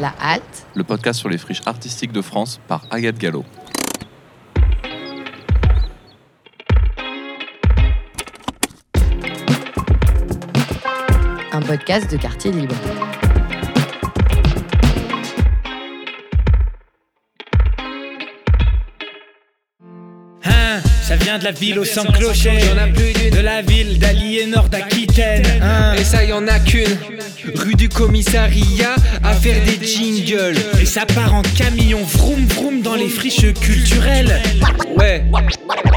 La Halte, le podcast sur les friches artistiques de France par Agathe Gallo. un podcast de quartier libre. Hein, ça vient de la ville au sang clocher. Y'en a plus d'une. De la ville d'Aliénor d'Aquitaine. Hein. Et ça, y en a qu'une. Rue du commissariat à faire des jingles. Et ça part en camion vroom vroom dans les friches culturelles. Ouais.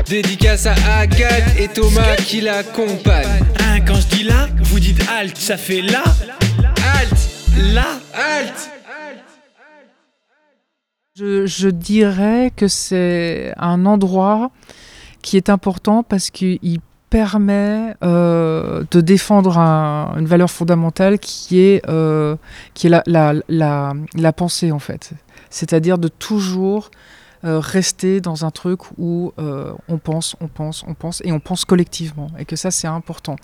Dédicace à Agathe et Thomas qui l'accompagnent. Hein, quand je dis là, vous dites halt, ça fait là, Halt là. Halt Je, je dirais que c'est un endroit qui est important parce qu'il permet euh, de défendre un- une valeur fondamentale qui est, euh, qui est la, la, la, la pensée en fait. C'est-à-dire de toujours euh, rester dans un truc où on pense, on pense, on pense et on pense collectivement et que ça c'est important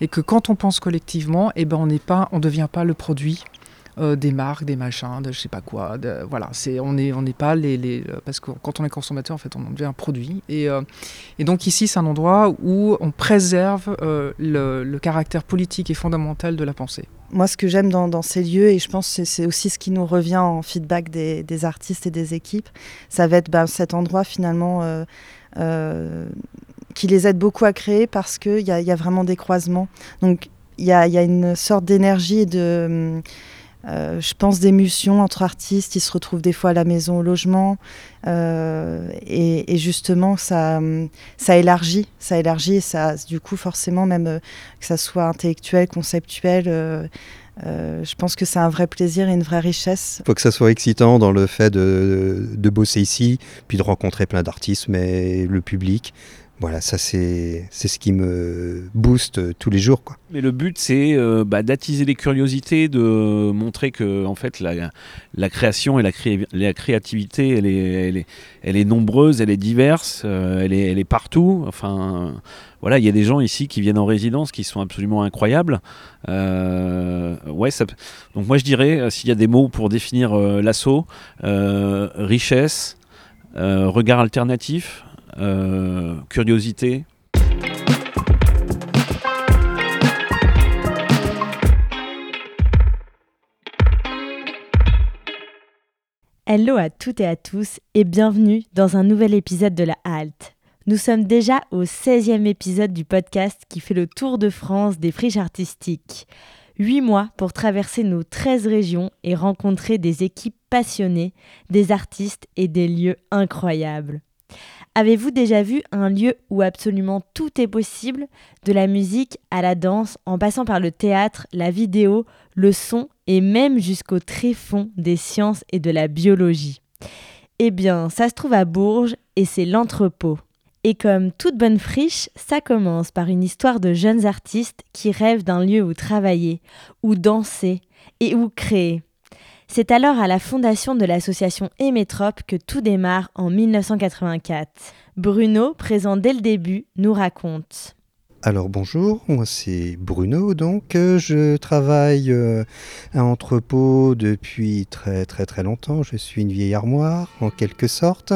et que quand on pense collectivement, eh ben on on devient pas le produit euh, des marques, des machins, de je sais pas quoi. Voilà, c'est on n'est on n'est pas les, euh, parce que quand on est consommateur en fait on en devient un produit et euh, et donc ici c'est un endroit où on préserve le, caractère politique et fondamental de la pensée. Moi, ce que j'aime dans, ces lieux, et je pense que c'est- aussi ce qui nous revient en feedback des, artistes et des équipes, ça va être ben, cet endroit finalement qui les aide beaucoup à créer parce qu'il y y a vraiment des croisements. Donc il y a, une sorte d'énergie et de... euh, je pense d'émulsion entre artistes, ils se retrouvent des fois à la maison, au logement, euh, et, justement ça, ça élargit, ça élargit, et ça, du coup forcément même euh, que ça soit intellectuel, conceptuel, je pense que c'est un vrai plaisir et une vraie richesse. faut que ça soit excitant dans le fait de, de bosser ici, puis de rencontrer plein d'artistes, mais le public, voilà, ça c'est ce qui me booste tous les jours. Mais le but, c'est euh, bah, d'attiser les curiosités, de montrer que en fait, la, la création et la, cré- la créativité, elle est, elle, est, elle est nombreuse, elle est diverse, euh, elle, est, elle est partout. Enfin, voilà, il y a des gens ici qui viennent en résidence qui sont absolument incroyables. Euh, ouais, donc moi je dirais, euh, s'il y a des mots pour définir euh, l'assaut, euh, richesse, euh, regard alternatif, euh, curiosité, Hello à toutes et à tous et bienvenue dans un nouvel épisode de la Halte. Nous sommes déjà au 16e épisode du podcast qui fait le tour de France des friches artistiques. 8 mois pour traverser nos 13 régions et rencontrer des équipes passionnées, des artistes et des lieux incroyables. Avez-vous déjà vu un lieu où absolument tout est possible, de la musique à la danse, en passant par le théâtre, la vidéo, le son et même jusqu'au tréfonds des sciences et de la biologie? Eh bien, ça se trouve à Bourges et c'est l'entrepôt. Et comme toute bonne friche, ça commence par une histoire de jeunes artistes qui rêvent d'un lieu où travailler, où danser et où créer. C'est alors à la fondation de l'association Émétrope que tout démarre en 1984. Bruno, présent dès le début, nous raconte. Alors bonjour, moi c'est Bruno, donc euh, je travaille euh, à entrepôt depuis très très très longtemps, je suis une vieille armoire en quelque sorte.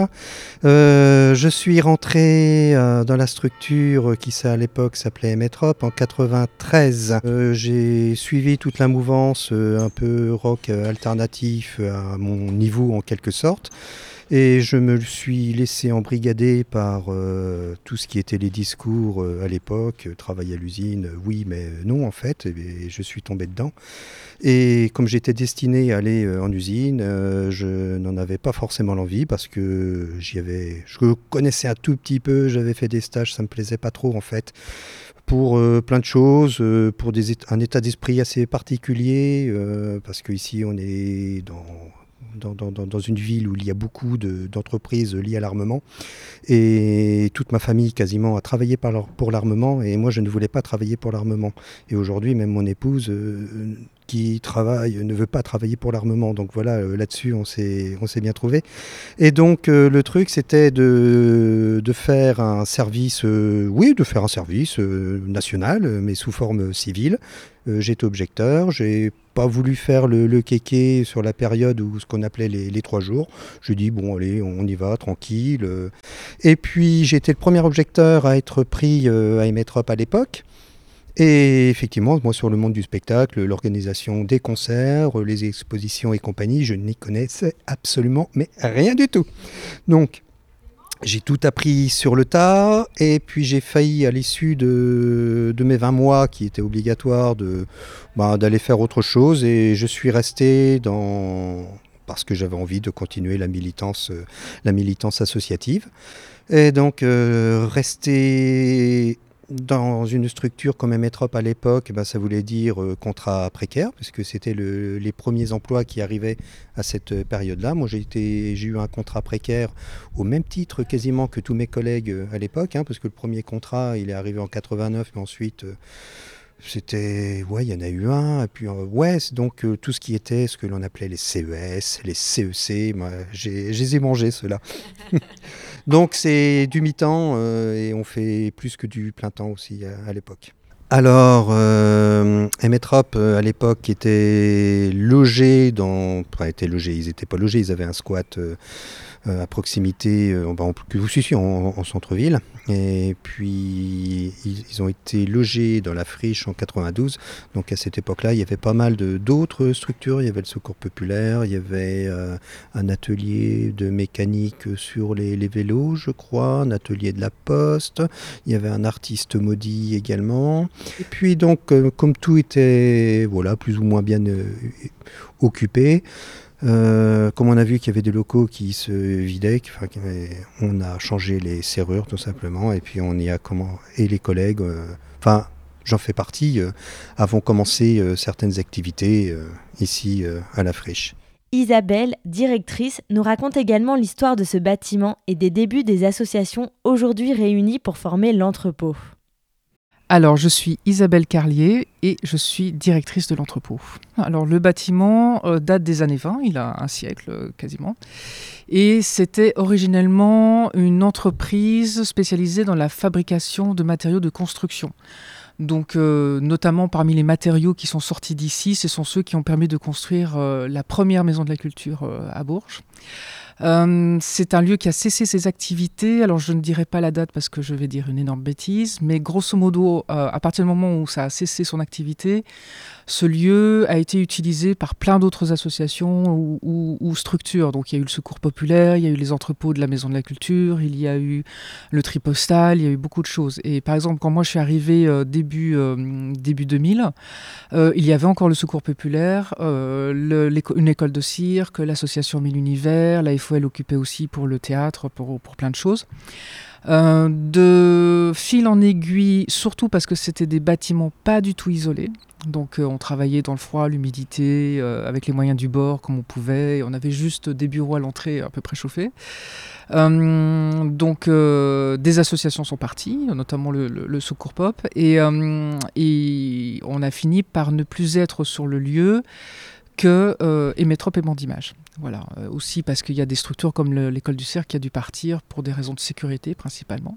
Euh, je suis rentré dans la structure qui à l'époque s'appelait Métrope en 93. Euh, J'ai suivi toute la mouvance un peu rock alternatif à mon niveau en quelque sorte. Et je me suis laissé embrigader par euh, tout ce qui était les discours euh, à l'époque, euh, travail à l'usine, oui mais non en fait, et, je suis tombé dedans. Et comme j'étais destiné à aller en usine, je n'en avais pas forcément l'envie parce que j'y avais, je connaissais un tout petit peu, j'avais fait des stages, ça me plaisait pas trop en fait pour plein de choses, pour des, un état d'esprit assez particulier, euh, parce qu'ici on est dans, dans, une ville où il y a beaucoup de- d'entreprises liées à l'armement, et toute ma famille quasiment a travaillé pour l'armement, et moi je ne voulais pas travailler pour l'armement. Et aujourd'hui, même mon épouse, euh, qui travaille ne veut pas travailler pour l'armement. Donc voilà, euh, là-dessus, on s'est, bien trouvé. Et donc, euh, le truc, c'était de, de faire un service, euh, oui, de faire un service national, mais sous forme civile. J'étais objecteur, j'ai pas voulu faire le, le kéké sur la période où ce qu'on appelait les, trois jours. Je dis, bon, allez, on y va, tranquille. Et puis, j'étais le premier objecteur à être pris à Emetrop à l'époque. Et effectivement, moi, sur le monde du spectacle, l'organisation des concerts, euh, les expositions et compagnie, je n'y connaissais absolument mais rien du tout. Donc, j'ai tout appris sur le tas, et puis j'ai failli, à l'issue de, mes 20 mois qui étaient obligatoires, bah, d'aller faire autre chose, et je suis resté dans parce que j'avais envie de continuer la militance, euh, la militance associative. Et donc, euh, rester dans une structure comme Emetrop à l'époque, ben, ça voulait dire euh, contrat précaire, puisque c'était le- les premiers emplois qui arrivaient à cette euh, période-là. Moi, j'ai j'ai eu un contrat précaire au même titre quasiment que tous mes collègues euh, à l'époque, hein, parce que le premier contrat, il est arrivé en 89, mais ensuite, c'était, ouais, il y en a eu un, et puis, ouais, donc tout ce qui était ce que l'on appelait les CES, les CEC, moi, j'ai, je les ai mangés, ceux-là. donc, c'est du mi-temps, euh, et on fait plus que du plein temps aussi à, à l'époque. Alors, euh, Emetrop, euh, à l'époque, était logé dans. Enfin, était logé, ils n'étaient pas logés, ils avaient un squat euh, euh, à proximité, euh, bah, en, en, si, si, en, en centre-ville. Et puis, ils, ont été logés dans la friche en 92. Donc, à cette époque-là, il y avait pas mal d'autres structures. Il y avait le Secours Populaire, il y avait euh, un atelier de mécanique sur les, vélos, je crois, un atelier de la Poste. Il y avait un artiste maudit également. Et puis donc, euh, comme tout était voilà, plus ou moins bien euh, occupé, euh, comme on a vu qu'il y avait des locaux qui se vidaient, on a changé les serrures tout simplement, et puis on y a comment et les collègues, euh, enfin j'en fais partie, euh, avons commencé euh, certaines activités ici à la friche. Isabelle, directrice, nous raconte également l'histoire de ce bâtiment et des débuts des associations aujourd'hui réunies pour former l'entrepôt. Alors, je suis Isabelle Carlier et je suis directrice de l'entrepôt. Alors, le bâtiment euh, date des années 20, il a un siècle euh, quasiment. Et c'était originellement une entreprise spécialisée dans la fabrication de matériaux de construction. Donc, euh, notamment parmi les matériaux qui sont sortis d'ici, ce sont ceux qui ont permis de construire euh, la première maison de la culture euh, à Bourges. C'est un lieu qui a cessé ses activités. Alors, je ne dirai pas la date parce que je vais dire une énorme bêtise, mais grosso modo, à partir du moment où ça a cessé son activité, ce lieu a été utilisé par plein d'autres associations ou, structures. Donc, il y a eu le Secours Populaire, il y a eu les entrepôts de la Maison de la Culture, il y a eu le Tripostal, il y a eu beaucoup de choses. Et par exemple, quand moi je suis arrivée euh, début, euh, début 2000, euh, il y avait encore le Secours Populaire, euh, une école de cirque, l'association Mille Univers, la FOL occupait aussi pour le théâtre, pour plein de choses. Euh, de fil en aiguille, surtout parce que c'était des bâtiments pas du tout isolés. Donc euh, on travaillait dans le froid, l'humidité, euh, avec les moyens du bord comme on pouvait. On avait juste des bureaux à l'entrée à peu près chauffés. Donc des associations sont parties, notamment le, Secours Pop, et on a fini par ne plus être sur le lieu que euh, Bandimage. Voilà. Euh, aussi parce qu'il y a des structures comme le- l'école du cercle qui a dû partir pour des raisons de sécurité principalement.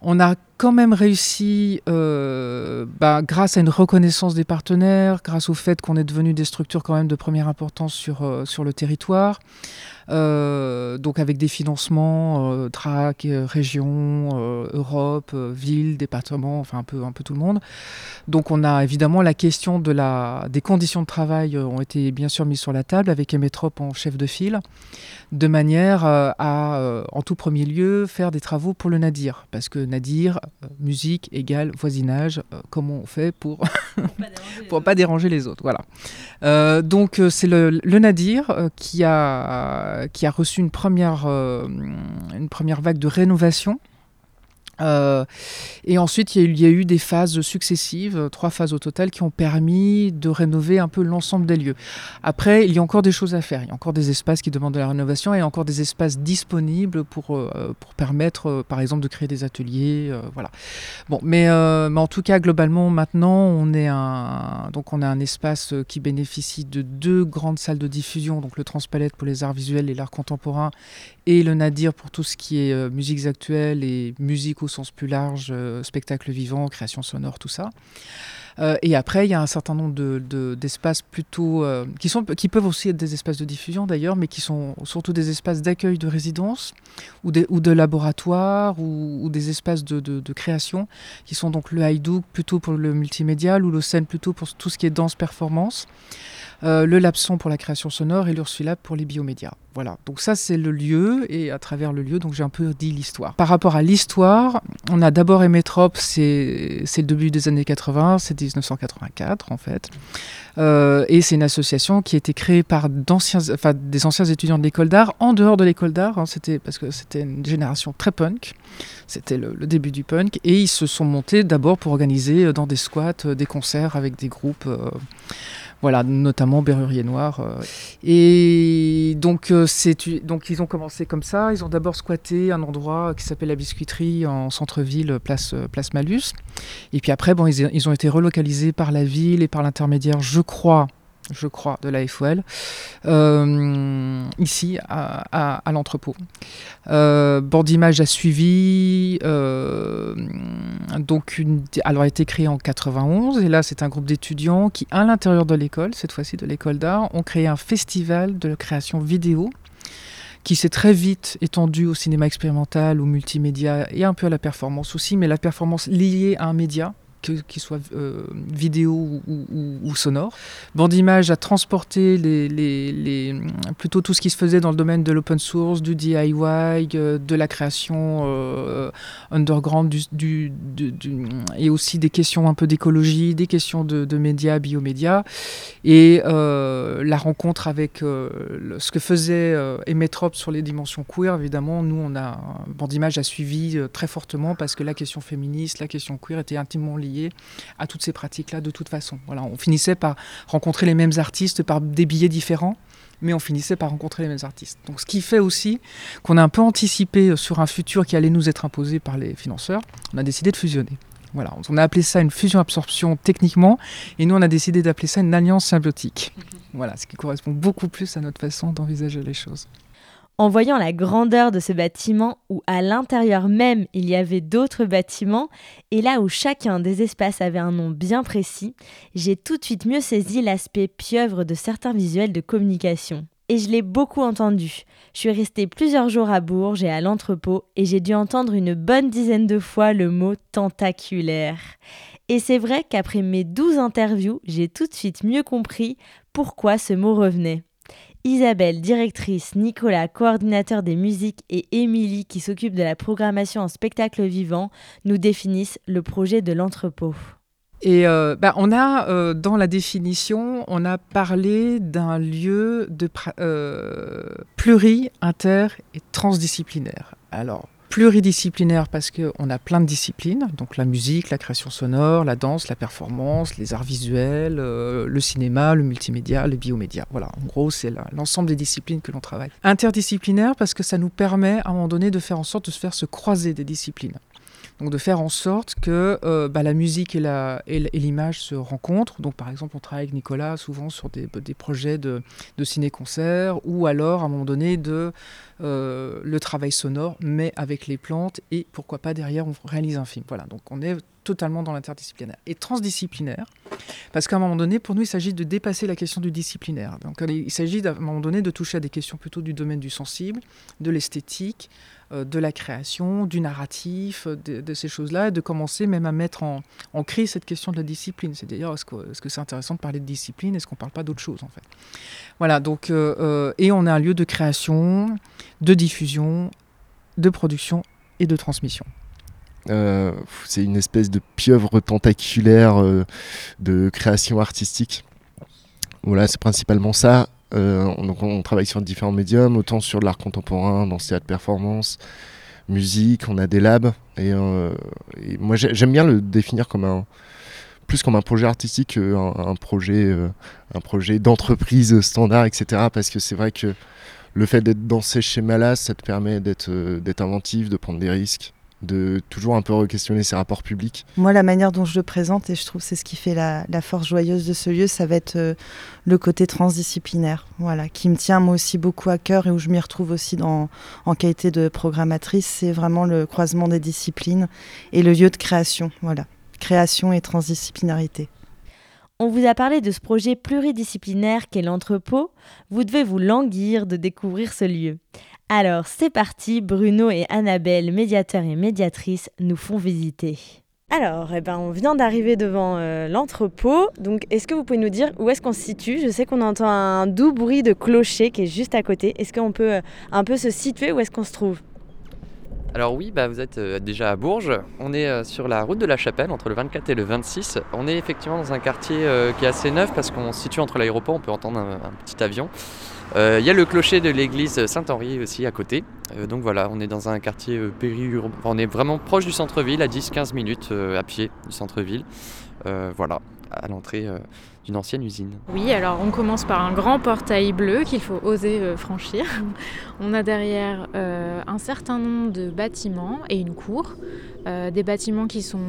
On a quand même réussi, euh, bah, grâce à une reconnaissance des partenaires, grâce au fait qu'on est devenu des structures quand même de première importance sur, euh, sur le territoire, euh, donc avec des financements, TRAC, euh, région, Europe, ville, département, enfin un peu, un peu tout le monde. Donc on a évidemment la question de la, des conditions de travail ont été bien sûr mises sur la table avec Emetrop en chef de file, de manière à, en tout premier lieu, faire des travaux pour le Nadir. Parce que Nadir, musique égale voisinage, euh, comment on fait pour pour pas déranger les autres. Voilà. Euh, donc euh, c'est le, le Nadir euh, qui, a, qui a reçu une première, euh, une première vague de rénovation Euh, et ensuite, il y, a eu, des phases successives, euh, trois phases au total, qui ont permis de rénover un peu l'ensemble des lieux. Après, il y a encore des choses à faire. Il y a encore des espaces qui demandent de la rénovation et encore des espaces disponibles pour, euh, pour permettre, par exemple, de créer des ateliers. Voilà. Bon, mais, mais, en tout cas, globalement, maintenant, on est un, donc on a un espace qui bénéficie de deux grandes salles de diffusion, donc le Transpalette pour les arts visuels et l'art contemporain, et le Nadir pour tout ce qui est musiques actuelles et musique au sens plus large, euh, spectacle vivant, création sonore, tout ça. Euh, et après, il y a un certain nombre d'espaces de, de, plutôt euh, qui, sont, qui peuvent aussi être des espaces de diffusion d'ailleurs, mais qui sont surtout des espaces d'accueil de résidence ou, des, ou de laboratoire ou, des espaces de, de, création qui sont donc le Haïdouk plutôt pour le multimédial ou le scène plutôt pour tout ce qui est danse performance. Euh, le Lapson pour la création sonore et l'Ursulab pour les biomédias. Voilà, donc ça c'est le lieu et à travers le lieu, donc j'ai un peu dit l'histoire. Par rapport à l'histoire, on a d'abord Emetrop, c'est le début des années 80, c'est 1984 en fait. Euh, et c'est une association qui a été créée par enfin, des anciens étudiants de l'école d'art en dehors de l'école d'art, hein, c'était parce que c'était une génération très punk, c'était le, début du punk, et ils se sont montés d'abord pour organiser dans des squats des concerts avec des groupes. Euh, voilà, notamment Berrurier Noir. Euh. Et donc, euh, donc, ils ont commencé comme ça. Ils ont d'abord squatté un endroit qui s'appelle la Biscuiterie en centre-ville, place, euh, place Malus. Et puis après, bon, ils, ils ont été relocalisés par la ville et par l'intermédiaire, je crois, je crois, de la FOL, euh, ici à, l'entrepôt. Euh, Bordimage a suivi, euh, donc a été créé en 91 et là c'est un groupe d'étudiants qui, à l'intérieur de l'école, cette fois-ci de l'école d'art, ont créé un festival de création vidéo qui s'est très vite étendu au cinéma expérimental, au multimédia et un peu à la performance aussi, mais la performance liée à un média qu'il qu soit euh, vidéo ou, sonore. Bandimage a transporté plutôt tout ce qui se faisait dans le domaine de l'open source, du DIY, euh, de la création euh, underground, et aussi des questions un peu d'écologie, des questions de, de médias, biomédias, et la rencontre avec ce que faisait Emetrop sur les dimensions queer, évidemment, nous, on a, Bandimage a suivi très fortement parce que la question féministe, la question queer était intimement liée à toutes ces pratiques-là de toute façon. Voilà, on finissait par rencontrer les mêmes artistes par des billets différents, mais on finissait par rencontrer les mêmes artistes. Donc ce qui fait aussi qu'on a un peu anticipé sur un futur qui allait nous être imposé par les financeurs, on a décidé de fusionner. Voilà, on a appelé ça une fusion-absorption techniquement, et nous on a décidé d'appeler ça une alliance symbiotique. Voilà, ce qui correspond beaucoup plus à notre façon d'envisager les choses. En voyant la grandeur de ce bâtiment où à l'intérieur même il y avait d'autres bâtiments et là où chacun des espaces avait un nom bien précis, j'ai tout de suite mieux saisi l'aspect pieuvre de certains visuels de communication. Et je l'ai beaucoup entendu. Je suis restée plusieurs jours à Bourges et à l'entrepôt et j'ai dû entendre une bonne dizaine de fois le mot tentaculaire. Et c'est vrai qu'après mes douze interviews, j'ai tout de suite mieux compris pourquoi ce mot revenait. Isabelle, directrice, Nicolas, coordinateur des musiques et Émilie, qui s'occupe de la programmation en spectacle vivant, nous définissent le projet de l'entrepôt. Et euh, bah, on a, euh, dans la définition, on a parlé d'un lieu de euh, pluri, inter et transdisciplinaire. Alors, pluridisciplinaire parce qu'on a plein de disciplines, donc la musique, la création sonore, la danse, la performance, les arts visuels, euh, le cinéma, le multimédia, les biomédias. Voilà, en gros, c'est l'ensemble des disciplines que l'on travaille. Interdisciplinaire parce que ça nous permet à un moment donné de faire en sorte de se faire se croiser des disciplines. Donc de faire en sorte que euh, bah, la musique et l'image se rencontrent. Donc par exemple, on travaille avec Nicolas souvent sur des, projets de, ciné-concert ou alors à un moment donné de euh, le travail sonore, mais avec les plantes et pourquoi pas derrière on réalise un film. Voilà, donc on est totalement dans l'interdisciplinaire. Et transdisciplinaire, parce qu'à un moment donné, pour nous, il s'agit de dépasser la question du disciplinaire. Donc il s'agit à un moment donné de toucher à des questions plutôt du domaine du sensible, de l'esthétique, de la création, du narratif, de, de ces choses-là, et de commencer même à mettre en, crise cette question de la discipline. C'est d'ailleurs, est-ce que c'est -ce c'est intéressant de parler de discipline? Est-ce qu'on ne parle pas d'autre chose en fait? Voilà, donc, euh, euh, et on a un lieu de création, de diffusion, de production et de transmission. Euh, c'est une espèce de pieuvre tentaculaire euh, de création artistique. Voilà, c'est principalement ça. Euh, on, travaille sur différents médiums, autant sur l'art contemporain, dans le théâtre performance, musique, on a des labs. Et, et moi, j'aime bien le définir comme un, plus comme un projet artistique qu'un un projet, projet d'entreprise standard, etc. Parce que c'est vrai que le fait d'être dans ces schémas-là, ça te permet d'être inventif, de prendre des risques de toujours un peu re-questionner ses rapports publics Moi, la manière dont je le présente, et je trouve c'est ce qui fait la, force joyeuse de ce lieu, ça va être euh, le côté transdisciplinaire, voilà, qui me tient moi aussi beaucoup à cœur et où je m'y retrouve aussi dans, en qualité de programmatrice. C'est vraiment le croisement des disciplines et le lieu de création, voilà, création et transdisciplinarité. On vous a parlé de ce projet pluridisciplinaire qu'est l'entrepôt. Vous devez vous languir de découvrir ce lieu. Alors c'est parti, Bruno et Annabelle, médiateurs et médiatrices, nous font visiter. Alors, eh ben, on vient d'arriver devant euh, l'entrepôt. Donc, est-ce que vous pouvez nous dire où est-ce qu'on se situe? Je sais qu'on entend un doux bruit de clocher qui est juste à côté. Est-ce qu'on peut euh, un peu se situer? Où est-ce qu'on se trouve? Alors oui, bah vous êtes euh, déjà à Bourges. On est sur la route de la Chapelle, entre le 24 et le 26. On est effectivement dans un quartier qui est assez neuf parce qu'on se situe entre l'aéroport, on peut entendre un petit avion. Il euh, y a le clocher de l'église Saint-Henri aussi à côté. Euh, donc voilà, on est dans un quartier euh, périurbain. on est vraiment proche du centre-ville, à 10-15 minutes à pied du centre-ville. voilà, à l'entrée d'une ancienne usine. Oui, alors on commence par un grand portail bleu qu'il faut oser franchir. on a derrière un certain nombre de bâtiments et une cour. des bâtiments qui sont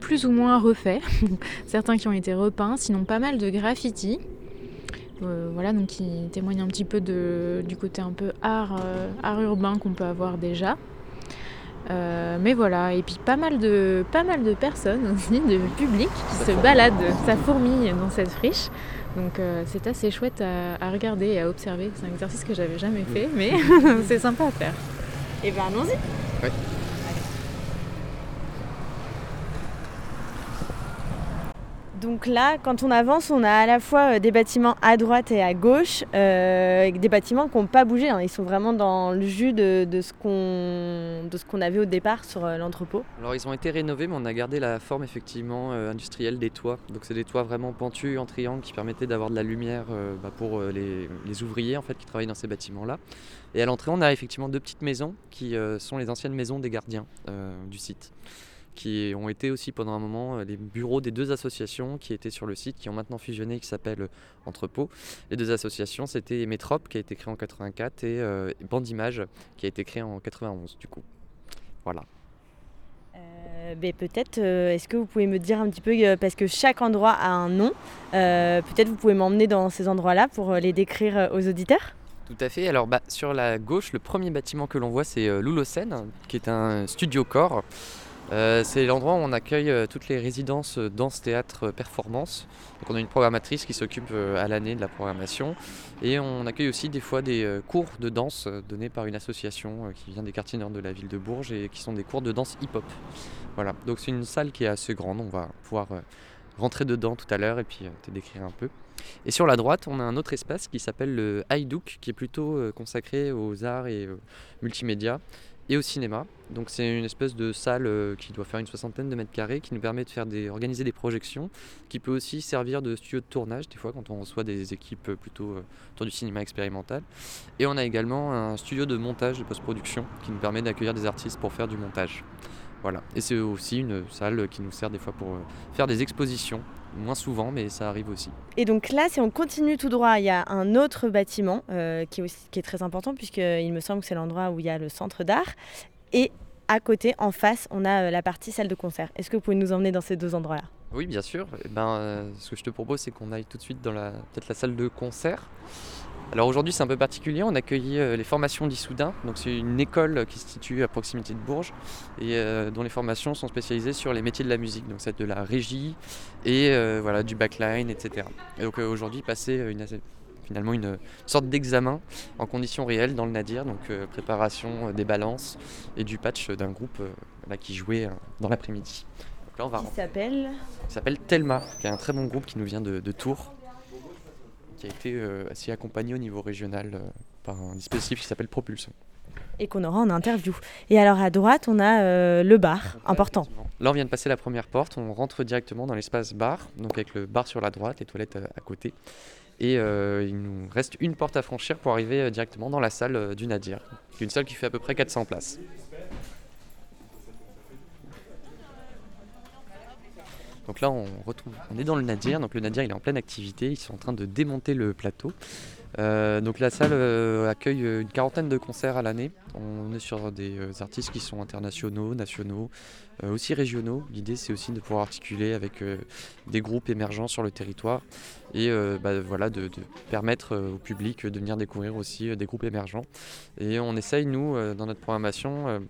plus ou moins refaits, certains qui ont été repeints, sinon pas mal de graffitis. Euh, voilà, donc qui témoigne un petit peu du côté un peu art, euh, art urbain qu'on peut avoir déjà. Euh, mais voilà, et puis pas mal de, pas mal de personnes aussi, de public qui se baladent, ça fourmille dans cette friche. Donc c'est assez chouette à, regarder et à observer. C'est un exercice que j'avais jamais fait, mais c'est sympa à faire. Et bien allons-y. Donc là, quand on avance, on a à la fois euh, des bâtiments à droite et à gauche, euh, des bâtiments qui n'ont pas bougé. Hein. Ils sont vraiment dans le jus de, ce qu'on avait au départ sur euh, l'entrepôt. Alors ils ont été rénovés, mais on a gardé la forme effectivement industrielle des toits. Donc c'est des toits vraiment pentus en triangle qui permettaient d'avoir de la lumière bah, pour les, ouvriers en fait qui travaillent dans ces bâtiments-là. Et à l'entrée, on a effectivement deux petites maisons qui sont les anciennes maisons des gardiens du site qui ont été aussi pendant un moment euh, les bureaux des deux associations qui étaient sur le site, qui ont maintenant fusionné, qui s'appellent euh, Entrepôt. Les deux associations, c'était Métrope, qui a été créé en 84, et euh, Bandimage, qui a été créé en 91, du coup. Voilà. Ben, peut-être, est-ce que vous pouvez me dire un petit peu, parce que chaque endroit a un nom, peut-être vous pouvez m'emmener dans ces endroits-là pour les décrire aux auditeurs? Tout à fait. Alors bah, sur la gauche, le premier bâtiment que l'on voit, c'est Loulocène, qui est un studio corps. Euh, c'est l'endroit où on accueille euh, toutes les résidences euh, danse, théâtre, performance. Donc on a une programmatrice qui s'occupe à l'année de la programmation et on accueille aussi des fois des cours de danse donnés par une association qui vient des quartiers nord de la ville de Bourges et qui sont des cours de danse hip-hop. Voilà, donc c'est une salle qui est assez grande, on va pouvoir rentrer dedans tout à l'heure et puis te décrire un peu. Et sur la droite, on a un autre espace qui s'appelle le Haïdouk, qui est plutôt consacré aux arts et multimédia et au cinéma. Donc c'est une espèce de salle euh, qui doit faire une soixantaine de mètres carrés qui nous permet de faire des, organiser des projections, qui peut aussi servir de studio de tournage des fois quand on reçoit des équipes plutôt euh, autour du cinéma expérimental. Et on a également un studio de montage de post-production qui nous permet d'accueillir des artistes pour faire du montage. Voilà. Et c'est aussi une salle qui nous sert des fois pour euh, faire des expositions moins souvent, mais ça arrive aussi. Et donc là, si on continue tout droit, il y a un autre bâtiment euh, qui, est aussi, qui est très important, puisqu'il me semble que c'est l'endroit où il y a le centre d'art. Et à côté, en face, on a euh, la partie salle de concert. Est-ce que vous pouvez nous emmener dans ces deux endroits-là? Oui, bien sûr. Eh ben, euh, ce que je te propose, c'est qu'on aille tout de suite dans la, peut-être la salle de concert. Alors aujourd'hui c'est un peu particulier, on accueilli euh, les formations d'Issoudun, donc c'est une école qui se situe à proximité de Bourges et euh, dont les formations sont spécialisées sur les métiers de la musique, donc c'est de la régie et euh, voilà du backline, etc. Et donc aujourd'hui passer finalement une sorte d'examen en conditions réelles dans le Nadir, donc préparation des balances et du patch d'un groupe là, qui jouait dans l'après-midi. Là, on va qui s'appelle Qui s'appelle Telma, qui est un très bon groupe qui nous vient de Tours qui a été euh, assez accompagné au niveau régional euh, par un dispositif qui s'appelle Propulsion. Et qu'on aura en interview. Et alors à droite, on a euh, le bar, important. Là, on vient de passer la première porte, on rentre directement dans l'espace bar, donc avec le bar sur la droite, les toilettes à, côté. Et il nous reste une porte à franchir pour arriver directement dans la salle du Nadir, une salle qui fait à peu près 400 places. Donc là, on, retrouve, on est dans le Nadir. Donc le Nadir, il est en pleine activité. Ils sont en train de démonter le plateau. Euh, donc la salle euh, accueille une quarantaine de concerts à l'année. On est sur des euh, artistes qui sont internationaux, nationaux, aussi régionaux. L'idée c'est aussi de pouvoir articuler avec des groupes émergents sur le territoire et bah, voilà, de, permettre au public de venir découvrir aussi des groupes émergents. Et on essaye nous dans notre programmation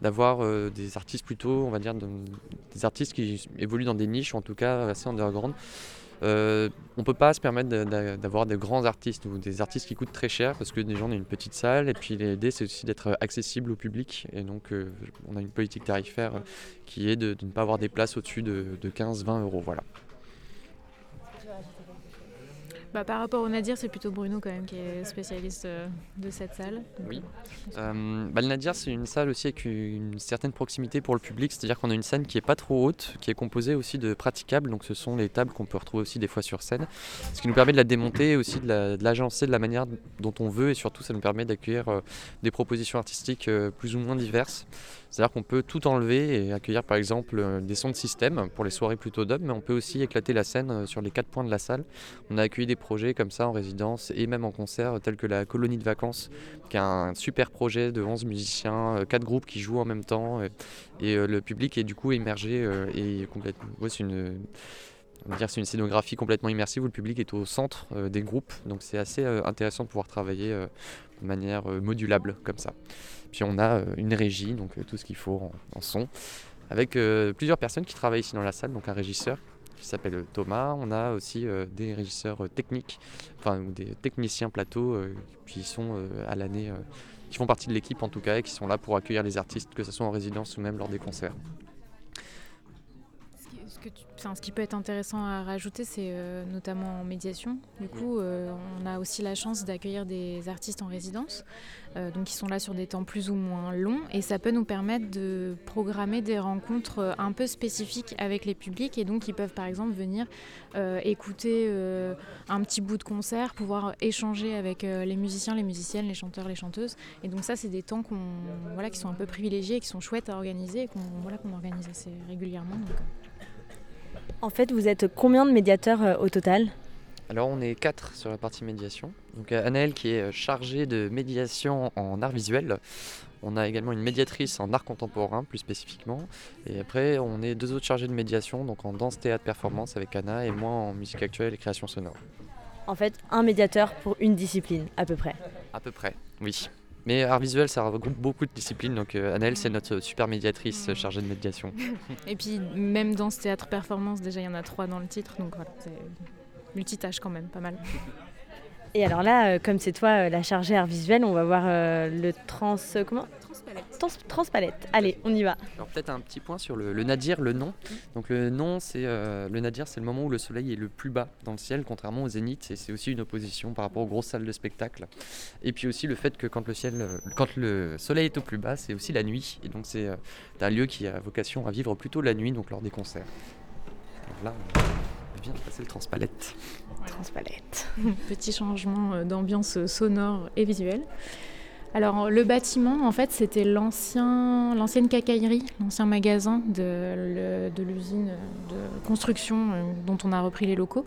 d'avoir des artistes plutôt, on va dire, des artistes qui évoluent dans des niches, en tout cas assez underground. Euh, on peut pas se permettre d'avoir des grands artistes ou des artistes qui coûtent très cher parce que déjà on a une petite salle et puis l'idée c'est aussi d'être accessible au public et donc euh, on a une politique tarifaire qui est de, ne pas avoir des places au-dessus de, de 15-20 euros. Voilà. Bah, par rapport au Nadir, c'est plutôt Bruno quand même qui est spécialiste euh, de cette salle. Oui. Euh, bah, le Nadir, c'est une salle aussi avec une certaine proximité pour le public, c'est-à-dire qu'on a une scène qui est pas trop haute, qui est composée aussi de praticables, donc ce sont les tables qu'on peut retrouver aussi des fois sur scène, ce qui nous permet de la démonter et aussi de l'agencer de, la manière dont on veut et surtout ça nous permet d'accueillir euh, des propositions artistiques plus ou moins diverses. C'est-à-dire qu'on peut tout enlever et accueillir par exemple des sons de système pour les soirées plutôt dub, mais on peut aussi éclater la scène sur les quatre points de la salle. On a accueilli des projets comme ça en résidence et même en concert, tels que la Colonie de Vacances, qui est un super projet de 11 musiciens, euh, quatre groupes qui jouent en même temps, et le public est du coup immergé et complètement. c'est une c'est une scénographie complètement immersive où le public est au centre des groupes. Donc c'est assez intéressant de pouvoir travailler de manière modulable comme ça. Puis on a euh, une régie, donc euh, tout ce qu'il faut en, son, avec euh, plusieurs personnes qui travaillent ici dans la salle, donc un régisseur qui s'appelle Thomas. On a aussi des régisseurs techniques, enfin des techniciens plateau qui sont à l'année, qui font partie de l'équipe en tout cas et qui sont là pour accueillir les artistes, que ce soit en résidence ou même lors des concerts ce qui peut être intéressant à rajouter, c'est euh, notamment en médiation. Du coup, euh, on a aussi la chance d'accueillir des artistes en résidence, euh, donc qui sont là sur des temps plus ou moins longs, et ça peut nous permettre de programmer des rencontres un peu spécifiques avec les publics, et donc ils peuvent par exemple venir écouter un petit bout de concert, pouvoir échanger avec les musiciens, les musiciennes, les chanteurs, les chanteuses. Et donc ça, c'est des temps qu'on, voilà, qui sont un peu privilégiés, qui sont chouettes à organiser, et qu'on voilà, qu'on organise assez régulièrement. En fait, vous êtes combien de médiateurs euh, au total? Alors on est quatre sur la partie médiation. Donc euh, Annelle qui est euh, chargée de médiation en art visuel. On a également une médiatrice en art contemporain plus spécifiquement. Et après on est deux autres chargés de médiation, donc en danse, théâtre, performance avec Anna et moi en musique actuelle et création sonore. En fait un médiateur pour une discipline à peu près. À peu près, oui. Mais art visuel, ça regroupe beaucoup de disciplines. Donc, euh, Annelle, c'est notre super médiatrice euh, chargée de médiation. Et puis, même dans ce théâtre performance, déjà, il y en a trois dans le titre. Donc, voilà, c'est multitâche quand même, pas mal. Et alors là, euh, comme c'est toi la chargée art visuel, on va voir le trans. Comment? Transpalette. transpalette. Allez, on y va. Alors peut-être un petit point sur le, nadir, le nom. Donc le nom, c'est le nadir, c'est le moment où le soleil est le plus bas dans le ciel, contrairement au zénith. Et c'est aussi une opposition par rapport aux grosses salles de spectacle. Et puis aussi le fait que quand le ciel, quand le soleil est au plus bas, c'est aussi la nuit. Et donc c'est un lieu qui a vocation à vivre plutôt la nuit, donc lors des concerts. Donc là, on vient de passer le transpalette. Transpalette. Petit changement d'ambiance sonore et visuelle. Alors le bâtiment, en fait, c'était l'ancien, l'ancienne cacaillerie, l'ancien magasin de, l'usine de construction euh, dont on a repris les locaux.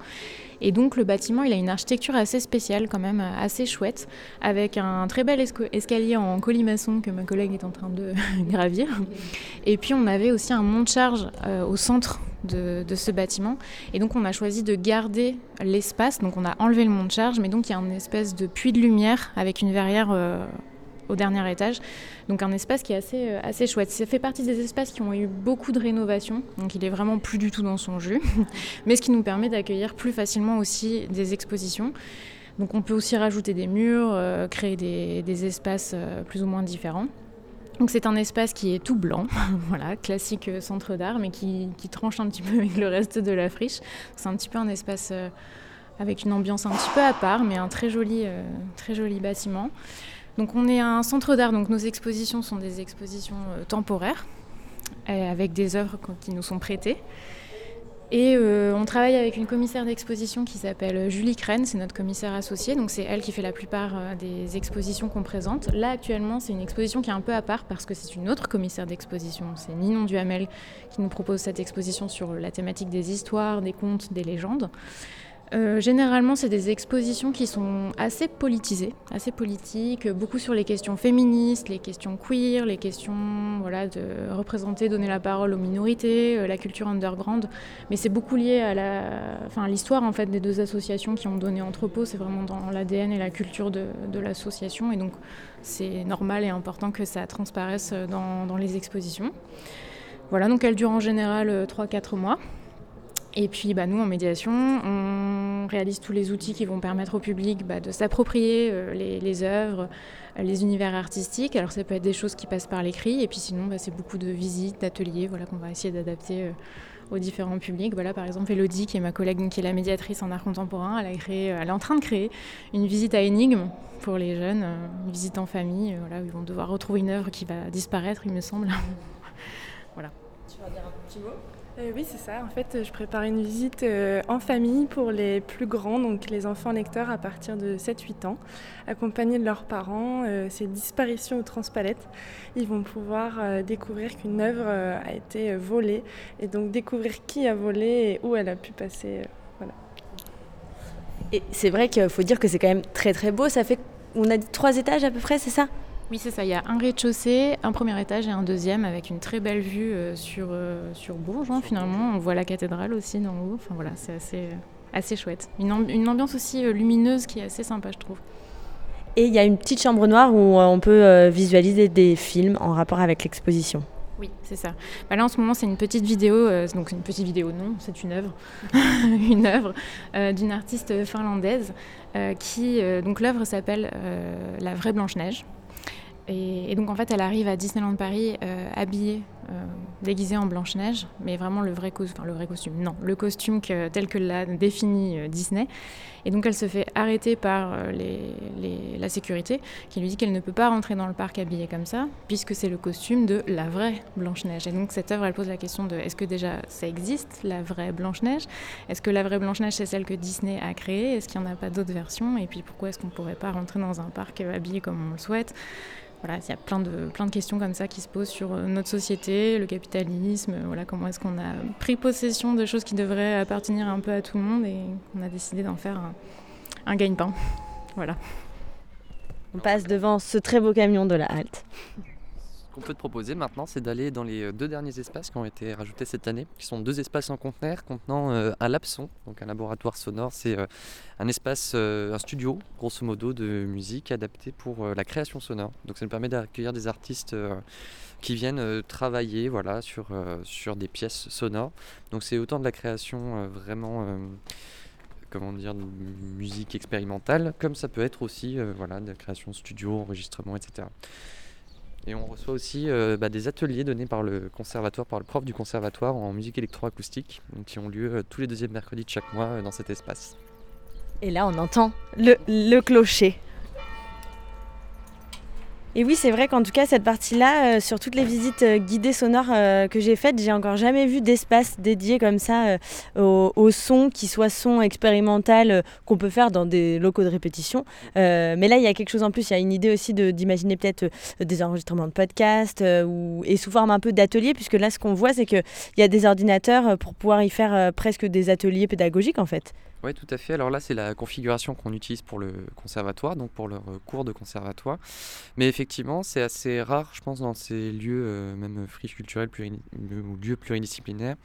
Et donc le bâtiment, il a une architecture assez spéciale quand même, assez chouette, avec un très bel escalier en colimaçon que ma collègue est en train de gravir. Et puis on avait aussi un monte-charge euh, au centre de, ce bâtiment. Et donc on a choisi de garder l'espace, donc on a enlevé le monte-charge, mais donc il y a une espèce de puits de lumière avec une verrière... Euh, au dernier étage. Donc un espace qui est assez, euh, assez chouette. Ça fait partie des espaces qui ont eu beaucoup de rénovation, donc il est vraiment plus du tout dans son jus, mais ce qui nous permet d'accueillir plus facilement aussi des expositions. Donc on peut aussi rajouter des murs, euh, créer des, espaces euh, plus ou moins différents. Donc c'est un espace qui est tout blanc, voilà, classique centre d'art, mais qui, tranche un petit peu avec le reste de la friche. C'est un petit peu un espace avec une ambiance un petit peu à part, mais un très joli, très joli bâtiment. Donc on est un centre d'art, donc nos expositions sont des expositions euh, temporaires, avec des œuvres qui nous sont prêtées. Et euh, on travaille avec une commissaire d'exposition qui s'appelle Julie Crène, c'est notre commissaire associée, donc c'est elle qui fait la plupart euh, des expositions qu'on présente. Là actuellement c'est une exposition qui est un peu à part parce que c'est une autre commissaire d'exposition, c'est Ninon Duhamel qui nous propose cette exposition sur la thématique des histoires, des contes, des légendes. Euh, généralement, c'est des expositions qui sont assez politisées, assez politiques, beaucoup sur les questions féministes, les questions queer, les questions voilà, de représenter, donner la parole aux minorités, euh, la culture underground. Mais c'est beaucoup lié à l'histoire en fait des deux associations qui ont donné Entrepôt. C'est vraiment dans l'ADN et la culture de, l'association, et donc c'est normal et important que ça transparaisse dans, dans les expositions. Voilà, donc elles durent en général 3-4 mois. Et puis bah, nous, en médiation, on réalise tous les outils qui vont permettre au public bah, de s'approprier euh, les, œuvres, euh, les univers artistiques. Alors ça peut être des choses qui passent par l'écrit, et puis sinon bah, c'est beaucoup de visites, d'ateliers voilà, qu'on va essayer d'adapter euh, aux différents publics. Voilà, par exemple, Elodie, qui est ma collègue, qui est la médiatrice en art contemporain, elle, a créé, elle est en train de créer une visite à énigme pour les jeunes, une visite en famille, voilà, où ils vont devoir retrouver une œuvre qui va disparaître, il me semble. voilà. Tu vas dire un petit mot? Euh, oui, c'est ça. En fait, je prépare une visite euh, en famille pour les plus grands, donc les enfants lecteurs à partir de 7-8 ans, accompagnés de leurs parents. Euh, c'est Disparition au Transpalette. Ils vont pouvoir euh, découvrir qu'une œuvre a été volée et donc découvrir qui a volé et où elle a pu passer. voilà. Et c'est vrai qu'il faut dire que c'est quand même très très beau. Ça fait, on a dit trois étages à peu près, c'est ça? Oui, c'est ça. Il y a un rez-de-chaussée, un premier étage et un deuxième avec une très belle vue euh, sur, euh, sur Bourges. Hein, finalement, on voit la cathédrale aussi d'en haut. Enfin voilà, c'est assez, assez chouette. Une, amb une, ambiance aussi euh, lumineuse qui est assez sympa, je trouve. Et il y a une petite chambre noire où on peut visualiser des films en rapport avec l'exposition. Oui, c'est ça. Bah là, en ce moment, c'est une petite vidéo, euh, donc une petite vidéo, non, c'est une œuvre, une œuvre euh, d'une artiste finlandaise euh, qui, donc l'œuvre s'appelle La vraie Blanche Neige. Et, donc en fait, elle arrive à Disneyland Paris habillée, déguisée en Blanche Neige, mais vraiment le vrai, enfin, le vrai costume, non, le costume tel que l'a défini Disney. Et donc elle se fait arrêter par la sécurité qui lui dit qu'elle ne peut pas rentrer dans le parc habillée comme ça, puisque c'est le costume de la vraie Blanche-Neige. Et donc cette œuvre, elle pose la question de est-ce que déjà ça existe, la vraie Blanche-Neige? Est-ce que la vraie Blanche-Neige, c'est celle que Disney a créée? Est-ce qu'il n'y en a pas d'autres versions? Et puis pourquoi est-ce qu'on ne pourrait pas rentrer dans un parc habillé comme on le souhaite? Voilà, il y a plein de, plein de questions comme ça qui se posent sur notre société, le capitalisme, voilà, comment est-ce qu'on a pris possession de choses qui devraient appartenir un peu à tout le monde et on a décidé d'en faire un, un gagne-pain. Voilà. On passe devant ce très beau camion de la halte. Qu'on peut te proposer maintenant, c'est d'aller dans les deux derniers espaces qui ont été rajoutés cette année, qui sont deux espaces en conteneur contenant euh, un lapson, donc un laboratoire sonore. C'est euh, un espace, euh, un studio, grosso modo, de musique adapté pour la création sonore. Donc ça nous permet d'accueillir des artistes qui viennent travailler voilà, sur, sur des pièces sonores. Donc c'est autant de la création vraiment comment dire, musique expérimentale, comme ça peut être aussi euh, voilà, de la création studio, enregistrement, etc. Et on reçoit aussi euh, bah, des ateliers donnés par le conservatoire, par le prof du conservatoire en musique électroacoustique, qui ont lieu euh, tous les deuxièmes mercredis de chaque mois euh, dans cet espace. Et là, on entend le, le clocher. Et oui, c'est vrai qu'en tout cas, cette partie-là, euh, sur toutes les visites euh, guidées sonores euh, que j'ai faites, j'ai encore jamais vu d'espace dédié comme ça au, son, qui soit son expérimental qu'on peut faire dans des locaux de répétition. Mais là, il y a quelque chose en plus. Il y a une idée aussi d'imaginer peut-être des enregistrements de podcasts ou, et sous forme un peu d'atelier, puisque là, ce qu'on voit, c'est qu'il y a des ordinateurs pour pouvoir y faire presque des ateliers pédagogiques en fait. Oui, tout à fait. Alors là, c'est la configuration qu'on utilise pour le conservatoire, donc pour leur cours de conservatoire. Mais effectivement, c'est assez rare, je pense, dans ces lieux, euh, même friches culturelles ou lieux pluridisciplinaires,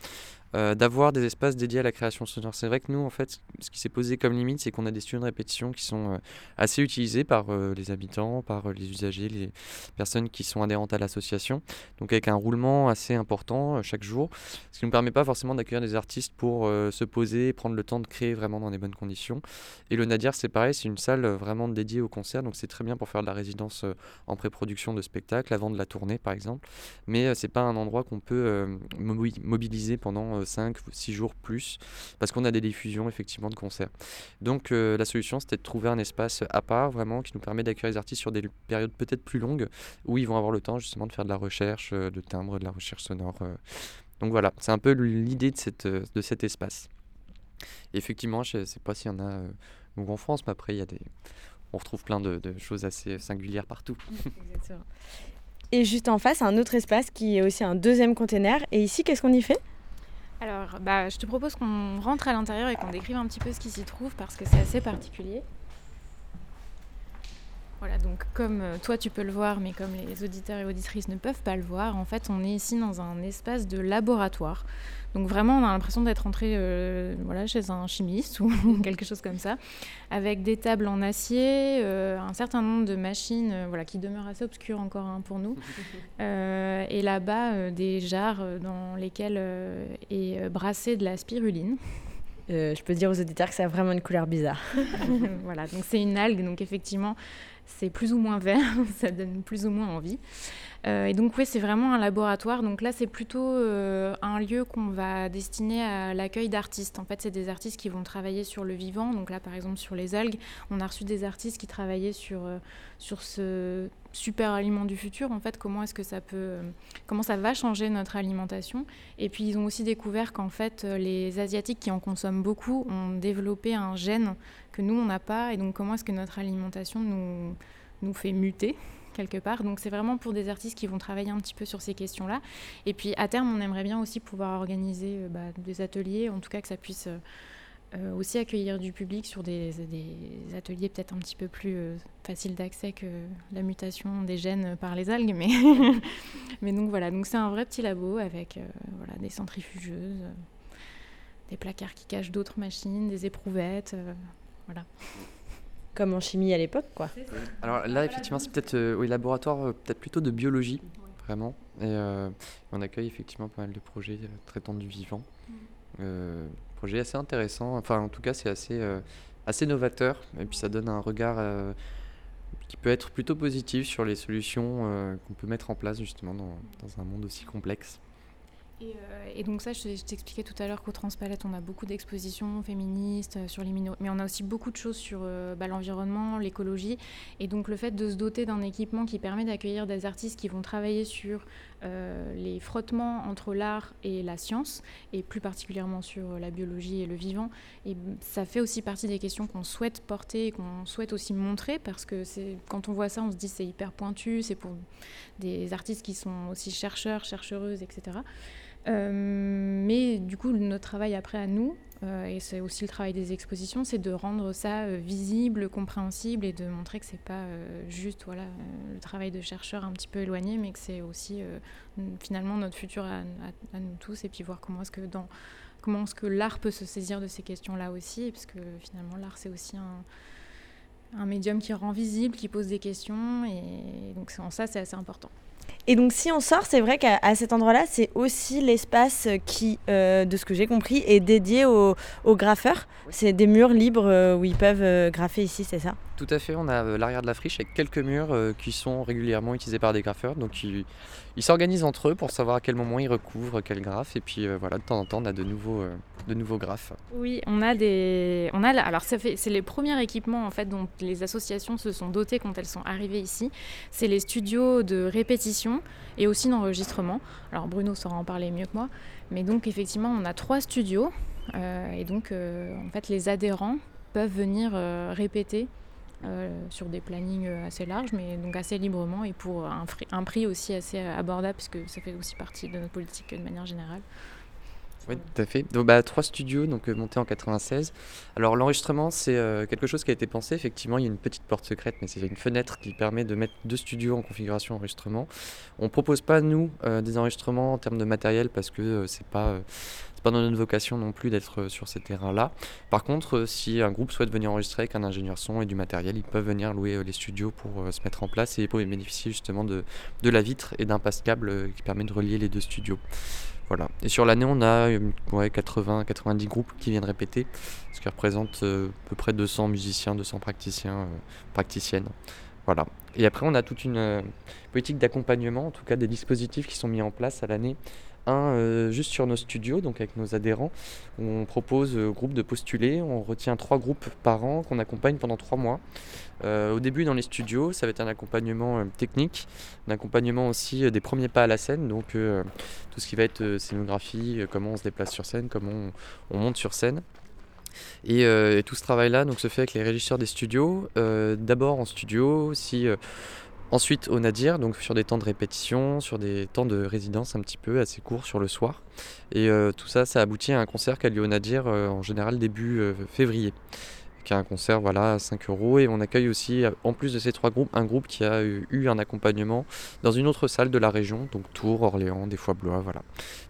euh, d'avoir des espaces dédiés à la création sonore. C'est vrai que nous, en fait, ce qui s'est posé comme limite, c'est qu'on a des studios de répétition qui sont euh, assez utilisés par euh, les habitants, par les usagers, les personnes qui sont adhérentes à l'association, donc avec un roulement assez important chaque jour, ce qui ne nous permet pas forcément d'accueillir des artistes pour se poser, prendre le temps de créer vraiment dans des bonnes conditions. Et le Nadir, c'est pareil, c'est une salle vraiment dédiée au concert, donc c'est très bien pour faire de la résidence en pré-production de spectacle, avant de la tournée par exemple, mais c'est pas un endroit qu'on peut mobiliser pendant 5, 6 jours plus, parce qu'on a des diffusions effectivement de concerts. Donc euh, la solution c'était de trouver un espace à part vraiment qui nous permet d'accueillir les artistes sur des périodes peut-être plus longues, où ils vont avoir le temps justement de faire de la recherche, euh, de timbre, de la recherche sonore. Euh, Donc voilà, c'est un peu l'idée de, cette, de cet espace. effectivement, je ne sais pas s'il y en a en France, mais après, il y a des... on retrouve plein de, choses assez singulières partout. Et juste en face, un autre espace qui est aussi un deuxième container. Et ici, qu'est-ce qu'on y fait? Alors, bah, je te propose qu'on rentre à l'intérieur et qu'on décrive un petit peu ce qui s'y trouve parce que c'est assez particulier. Voilà, donc comme euh, toi tu peux le voir, mais comme les auditeurs et auditrices ne peuvent pas le voir, en fait on est ici dans un espace de laboratoire. Donc vraiment on a l'impression d'être entré euh, voilà, chez un chimiste ou quelque chose comme ça, avec des tables en acier, euh, un certain nombre de machines voilà, qui demeurent assez obscures encore hein, pour nous, et là-bas des jarres dans lesquelles est brassée de la spiruline. je peux dire aux auditeurs que ça a vraiment une couleur bizarre. voilà, donc c'est une algue, donc effectivement, c'est plus ou moins vert, ça donne plus ou moins envie. Euh, et donc oui, c'est vraiment un laboratoire. Donc là, c'est plutôt euh, un lieu qu'on va destiner à l'accueil d'artistes. En fait, c'est des artistes qui vont travailler sur le vivant. Donc là, par exemple, sur les algues, on a reçu des artistes qui travaillaient sur, euh, sur ce super aliment du futur. En fait, comment est-ce que ça peut, comment ça va changer notre alimentation? Et puis, ils ont aussi découvert qu'en fait, les Asiatiques qui en consomment beaucoup ont développé un gène que nous, on n'a pas. Et donc, comment est-ce que notre alimentation nous, nous fait muter? Quelque part. Donc c'est vraiment pour des artistes qui vont travailler un petit peu sur ces questions-là. Et puis à terme, on aimerait bien aussi pouvoir organiser euh, bah, des ateliers, en tout cas que ça puisse euh, euh, aussi accueillir du public sur des, ateliers peut-être un petit peu plus faciles d'accès que la mutation des gènes par les algues. Mais, mais donc voilà, donc c'est un vrai petit labo avec voilà, des centrifugeuses, des placards qui cachent d'autres machines, des éprouvettes. voilà comme en chimie à l'époque, quoi. Alors là, effectivement, c'est peut-être euh, oui, laboratoire, euh, peut-être plutôt de biologie, vraiment. Et euh, on accueille effectivement pas mal de projets traitant du vivant. Mm. projet assez intéressant. Enfin, en tout cas, c'est assez, assez novateur. Et puis, ça donne un regard qui peut être plutôt positif sur les solutions qu'on peut mettre en place justement dans, dans un monde aussi complexe. Euh, et, donc ça, je, t'expliquais tout à l'heure qu'au Transpalette, on a beaucoup d'expositions féministes euh, sur les mais on a aussi beaucoup de choses sur euh, bah, l'environnement, l'écologie. Et donc le fait de se doter d'un équipement qui permet d'accueillir des artistes qui vont travailler sur les frottements entre l'art et la science, et plus particulièrement sur la biologie et le vivant, et ça fait aussi partie des questions qu'on souhaite porter et qu'on souhaite aussi montrer, parce que quand on voit ça, on se dit c'est hyper pointu, c'est pour des artistes qui sont aussi chercheurs, chercheuses, etc. Euh, mais du coup, notre travail après à nous, euh, et c'est aussi le travail des expositions, c'est de rendre ça euh, visible, compréhensible et de montrer que c'est pas juste voilà, le travail de chercheur un petit peu éloigné, mais que c'est aussi finalement notre futur à, nous tous et puis voir comment est-ce que dans comment est-ce que l'art peut se saisir de ces questions-là aussi, parce que finalement l'art c'est aussi un, un médium qui rend visible, qui pose des questions, et donc en ça c'est assez important. Et donc si on sort, c'est vrai qu'à cet endroit-là, c'est aussi l'espace qui, euh, de ce que j'ai compris, est dédié aux, graffeurs. C'est des murs libres euh, où ils peuvent euh, graffer ici, c'est ça? Tout à fait, on a l'arrière de la friche avec quelques murs qui sont régulièrement utilisés par des graffeurs. Donc ils s'organisent entre eux pour savoir à quel moment ils recouvrent quel graphe. Et puis voilà, de temps en temps, on a de nouveaux, graphes. Oui, on a des... On a, alors c'est les premiers équipements en fait dont les associations se sont dotées quand elles sont arrivées ici. C'est les studios de répétition et aussi d'enregistrement. Alors Bruno saura en parler mieux que moi. Mais donc effectivement, on a trois studios. Euh, et donc euh, en fait, les adhérents peuvent venir euh, répéter sur des plannings assez larges, mais donc assez librement et pour un, prix aussi assez abordable, puisque ça fait aussi partie de notre politique de manière générale. Oui, tout à fait. Donc, bah, trois studios, donc euh, montés en 96. Alors, l'enregistrement, c'est euh, quelque chose qui a été pensé. Effectivement, il y a une petite porte secrète, mais c'est une fenêtre qui permet de mettre deux studios en configuration enregistrement. On ne propose pas, nous, euh, des enregistrements en termes de matériel parce que c'est pas. C'est pas dans notre vocation non plus d'être sur ces terrains-là. Par contre, si un groupe souhaite venir enregistrer avec un ingénieur son et du matériel, ils peuvent venir louer les studios pour se mettre en place et pour bénéficier justement de, de la vitre et d'un passe-câble qui permet de relier les deux studios. Voilà. Et sur l'année, on a 80-90 groupes qui viennent répéter, ce qui représente euh, à peu près 200 musiciens, 200 praticiens, euh, praticiennes. Voilà. Et après, on a toute une euh, politique d'accompagnement, en tout cas des dispositifs qui sont mis en place à l'année. Un juste sur nos studios, donc avec nos adhérents, on propose au groupe de postuler. On retient trois groupes par an qu'on accompagne pendant trois mois. au début dans les studios, ça va être un accompagnement technique, un accompagnement aussi des premiers pas à la scène, donc tout ce qui va être scénographie, comment on se déplace sur scène, comment on monte sur scène. Euh, et, tout ce travail-là donc, se fait avec les régisseurs des studios, euh, d'abord en studio, si, euh, ensuite au Nadir, donc sur des temps de répétition, sur des temps de résidence un petit peu assez courts sur le soir. Et tout ça, ça aboutit à un concert qui a lieu au Nadir en général début février qui a un concert voilà, à 5 euros. Et on accueille aussi, en plus de ces trois groupes, un groupe qui a eu, un accompagnement dans une autre salle de la région, donc Tours, Orléans, des fois Blois. Voilà.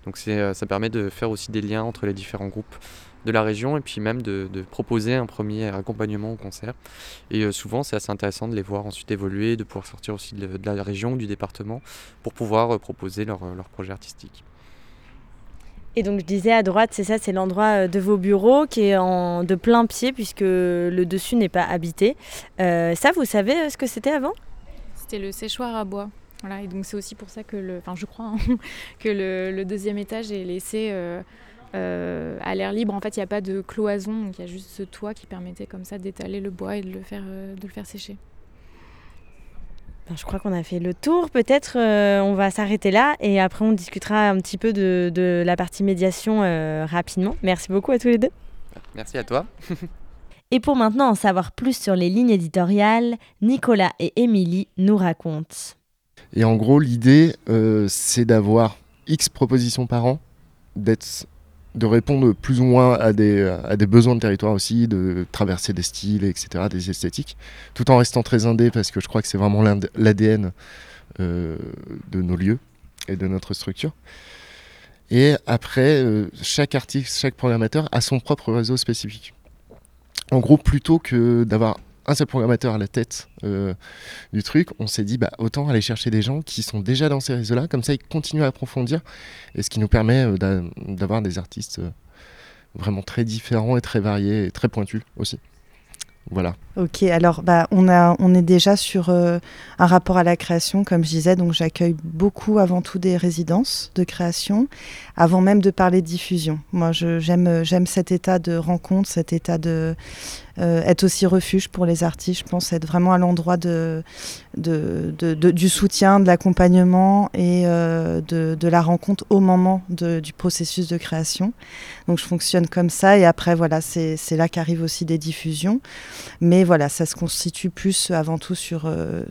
Donc ça permet de faire aussi des liens entre les différents groupes de la région et puis même de, proposer un premier accompagnement au concert. Et euh, souvent, c'est assez intéressant de les voir ensuite évoluer, de pouvoir sortir aussi de, la région, du département, pour pouvoir euh, proposer leur, euh, leur projet artistique. Et donc je disais à droite, c'est ça, c'est l'endroit de vos bureaux qui est en, de plein pied puisque le dessus n'est pas habité. ça, vous savez ce que c'était avant? C'était le séchoir à bois. Voilà, et donc c'est aussi pour ça que le, enfin je crois hein, que le, deuxième étage est laissé euh, à l'air libre, en fait, il n'y a pas de cloison, donc il y a juste ce toit qui permettait comme ça d'étaler le bois et de le faire, euh, de le faire sécher. Ben, je crois qu'on a fait le tour. Peut-être euh, on va s'arrêter là et après on discutera un petit peu de, de la partie médiation rapidement. Merci beaucoup à tous les deux. Merci à toi. et pour maintenant en savoir plus sur les lignes éditoriales, Nicolas et Émilie nous racontent. Et en gros, l'idée, c'est d'avoir X propositions par an, d'être de répondre plus ou moins à des, à des besoins de territoire aussi, de traverser des styles, etc., des esthétiques, tout en restant très indé parce que je crois que c'est vraiment l'ADN euh, de nos lieux et de notre structure. Et après, euh, chaque artiste, chaque programmateur a son propre réseau spécifique. En gros, plutôt que d'avoir un seul programmateur à la tête euh, du truc, on s'est dit bah, autant aller chercher des gens qui sont déjà dans ces réseaux-là, comme ça ils continuent à approfondir, et ce qui nous permet euh, d'avoir des artistes euh, vraiment très différents et très variés et très pointus aussi. Voilà. Ok, alors bah, on, a, on est déjà sur un rapport à la création, comme je disais, donc j'accueille beaucoup avant tout des résidences de création, avant même de parler de diffusion. Moi, j'aime cet état de rencontre, cet état de, euh, être aussi refuge pour les artistes, je pense, être vraiment à l'endroit du soutien, de l'accompagnement et euh, de, la rencontre au moment du processus de création. Donc je fonctionne comme ça et après, voilà, c'est là qu'arrivent aussi des diffusions. Mais voilà, ça se constitue plus avant tout sur, euh,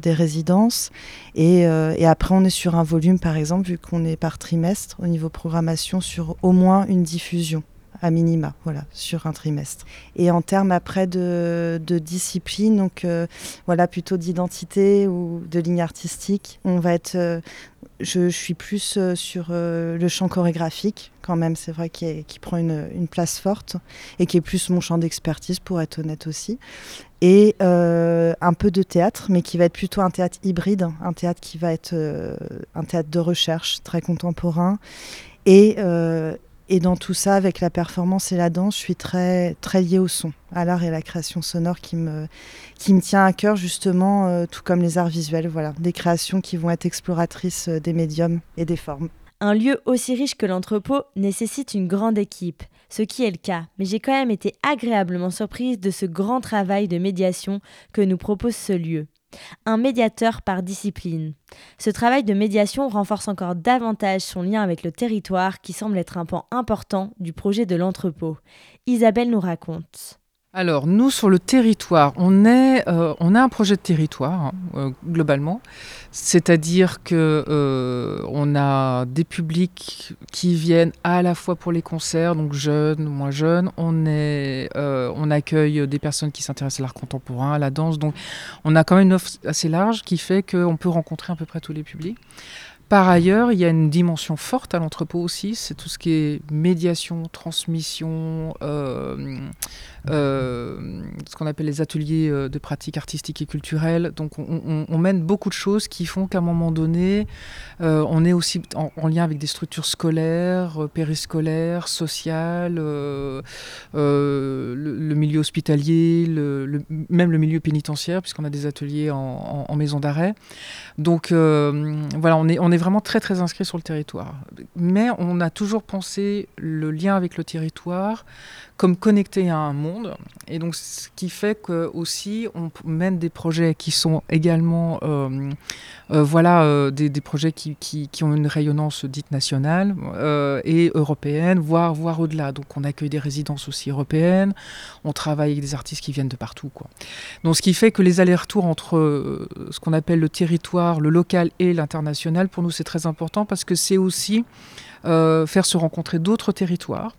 des résidences. Et, et après, on est sur un volume, par exemple, vu qu'on est par trimestre au niveau programmation, sur au moins une diffusion à minima, voilà, sur un trimestre. Et en termes après de, discipline, donc euh, voilà, plutôt d'identité ou de ligne artistique, on va être, euh, je, suis plus euh, sur le champ chorégraphique quand même, c'est vrai qui prend une, place forte et qui est plus mon champ d'expertise pour être honnête aussi. Et un peu de théâtre, mais qui va être plutôt un théâtre hybride, un théâtre qui va être un théâtre de recherche très contemporain et, et dans tout ça, avec la performance et la danse, je suis très, très liée au son, à l'art et à la création sonore qui me, qui me tient à cœur justement, euh, tout comme les arts visuels, voilà, des créations qui vont être exploratrices euh, des médiums et des formes. Un lieu aussi riche que l'entrepôt nécessite une grande équipe, ce qui est le cas, mais j'ai quand même été agréablement surprise de ce grand travail de médiation que nous propose ce lieu un médiateur par discipline. Ce travail de médiation renforce encore davantage son lien avec le territoire qui semble être un pan important du projet de l'entrepôt. Isabelle nous raconte. Alors, nous, sur le territoire, on, est, euh, on a un projet de territoire, hein, euh, globalement. C'est-à-dire que euh, on a des publics qui viennent à la fois pour les concerts, donc jeunes, moins jeunes. On, est, on accueille des personnes qui s'intéressent à l'art contemporain, à la danse. Donc, on a quand même une offre assez large qui fait qu'on peut rencontrer à peu près tous les publics. Par ailleurs, il y a une dimension forte à l'entrepôt aussi, c'est tout ce qui est médiation, transmission, euh, ce qu'on appelle les ateliers de pratique artistique et culturelle. Donc on, mène beaucoup de choses qui font qu'à un moment donné, on est aussi en, lien avec des structures scolaires, périscolaires, sociales, le, milieu hospitalier, même le milieu pénitentiaire, puisqu'on a des ateliers en, maison d'arrêt. Donc voilà, on est vraiment très très inscrit sur le territoire. Mais on a toujours pensé le lien avec le territoire comme connecté à un monde. Et donc, ce qui fait que aussi, on mène des projets qui sont également, euh, euh, voilà, euh, des, des, projets qui, qui, qui, ont une rayonnance dite nationale et européenne, voire, voire au-delà. Donc, on accueille des résidences aussi européennes. On travaille avec des artistes qui viennent de partout, quoi. Donc, ce qui fait que les allers-retours entre ce qu'on appelle le territoire, le local et l'international, pour nous, c'est très important parce que c'est aussi faire se rencontrer d'autres territoires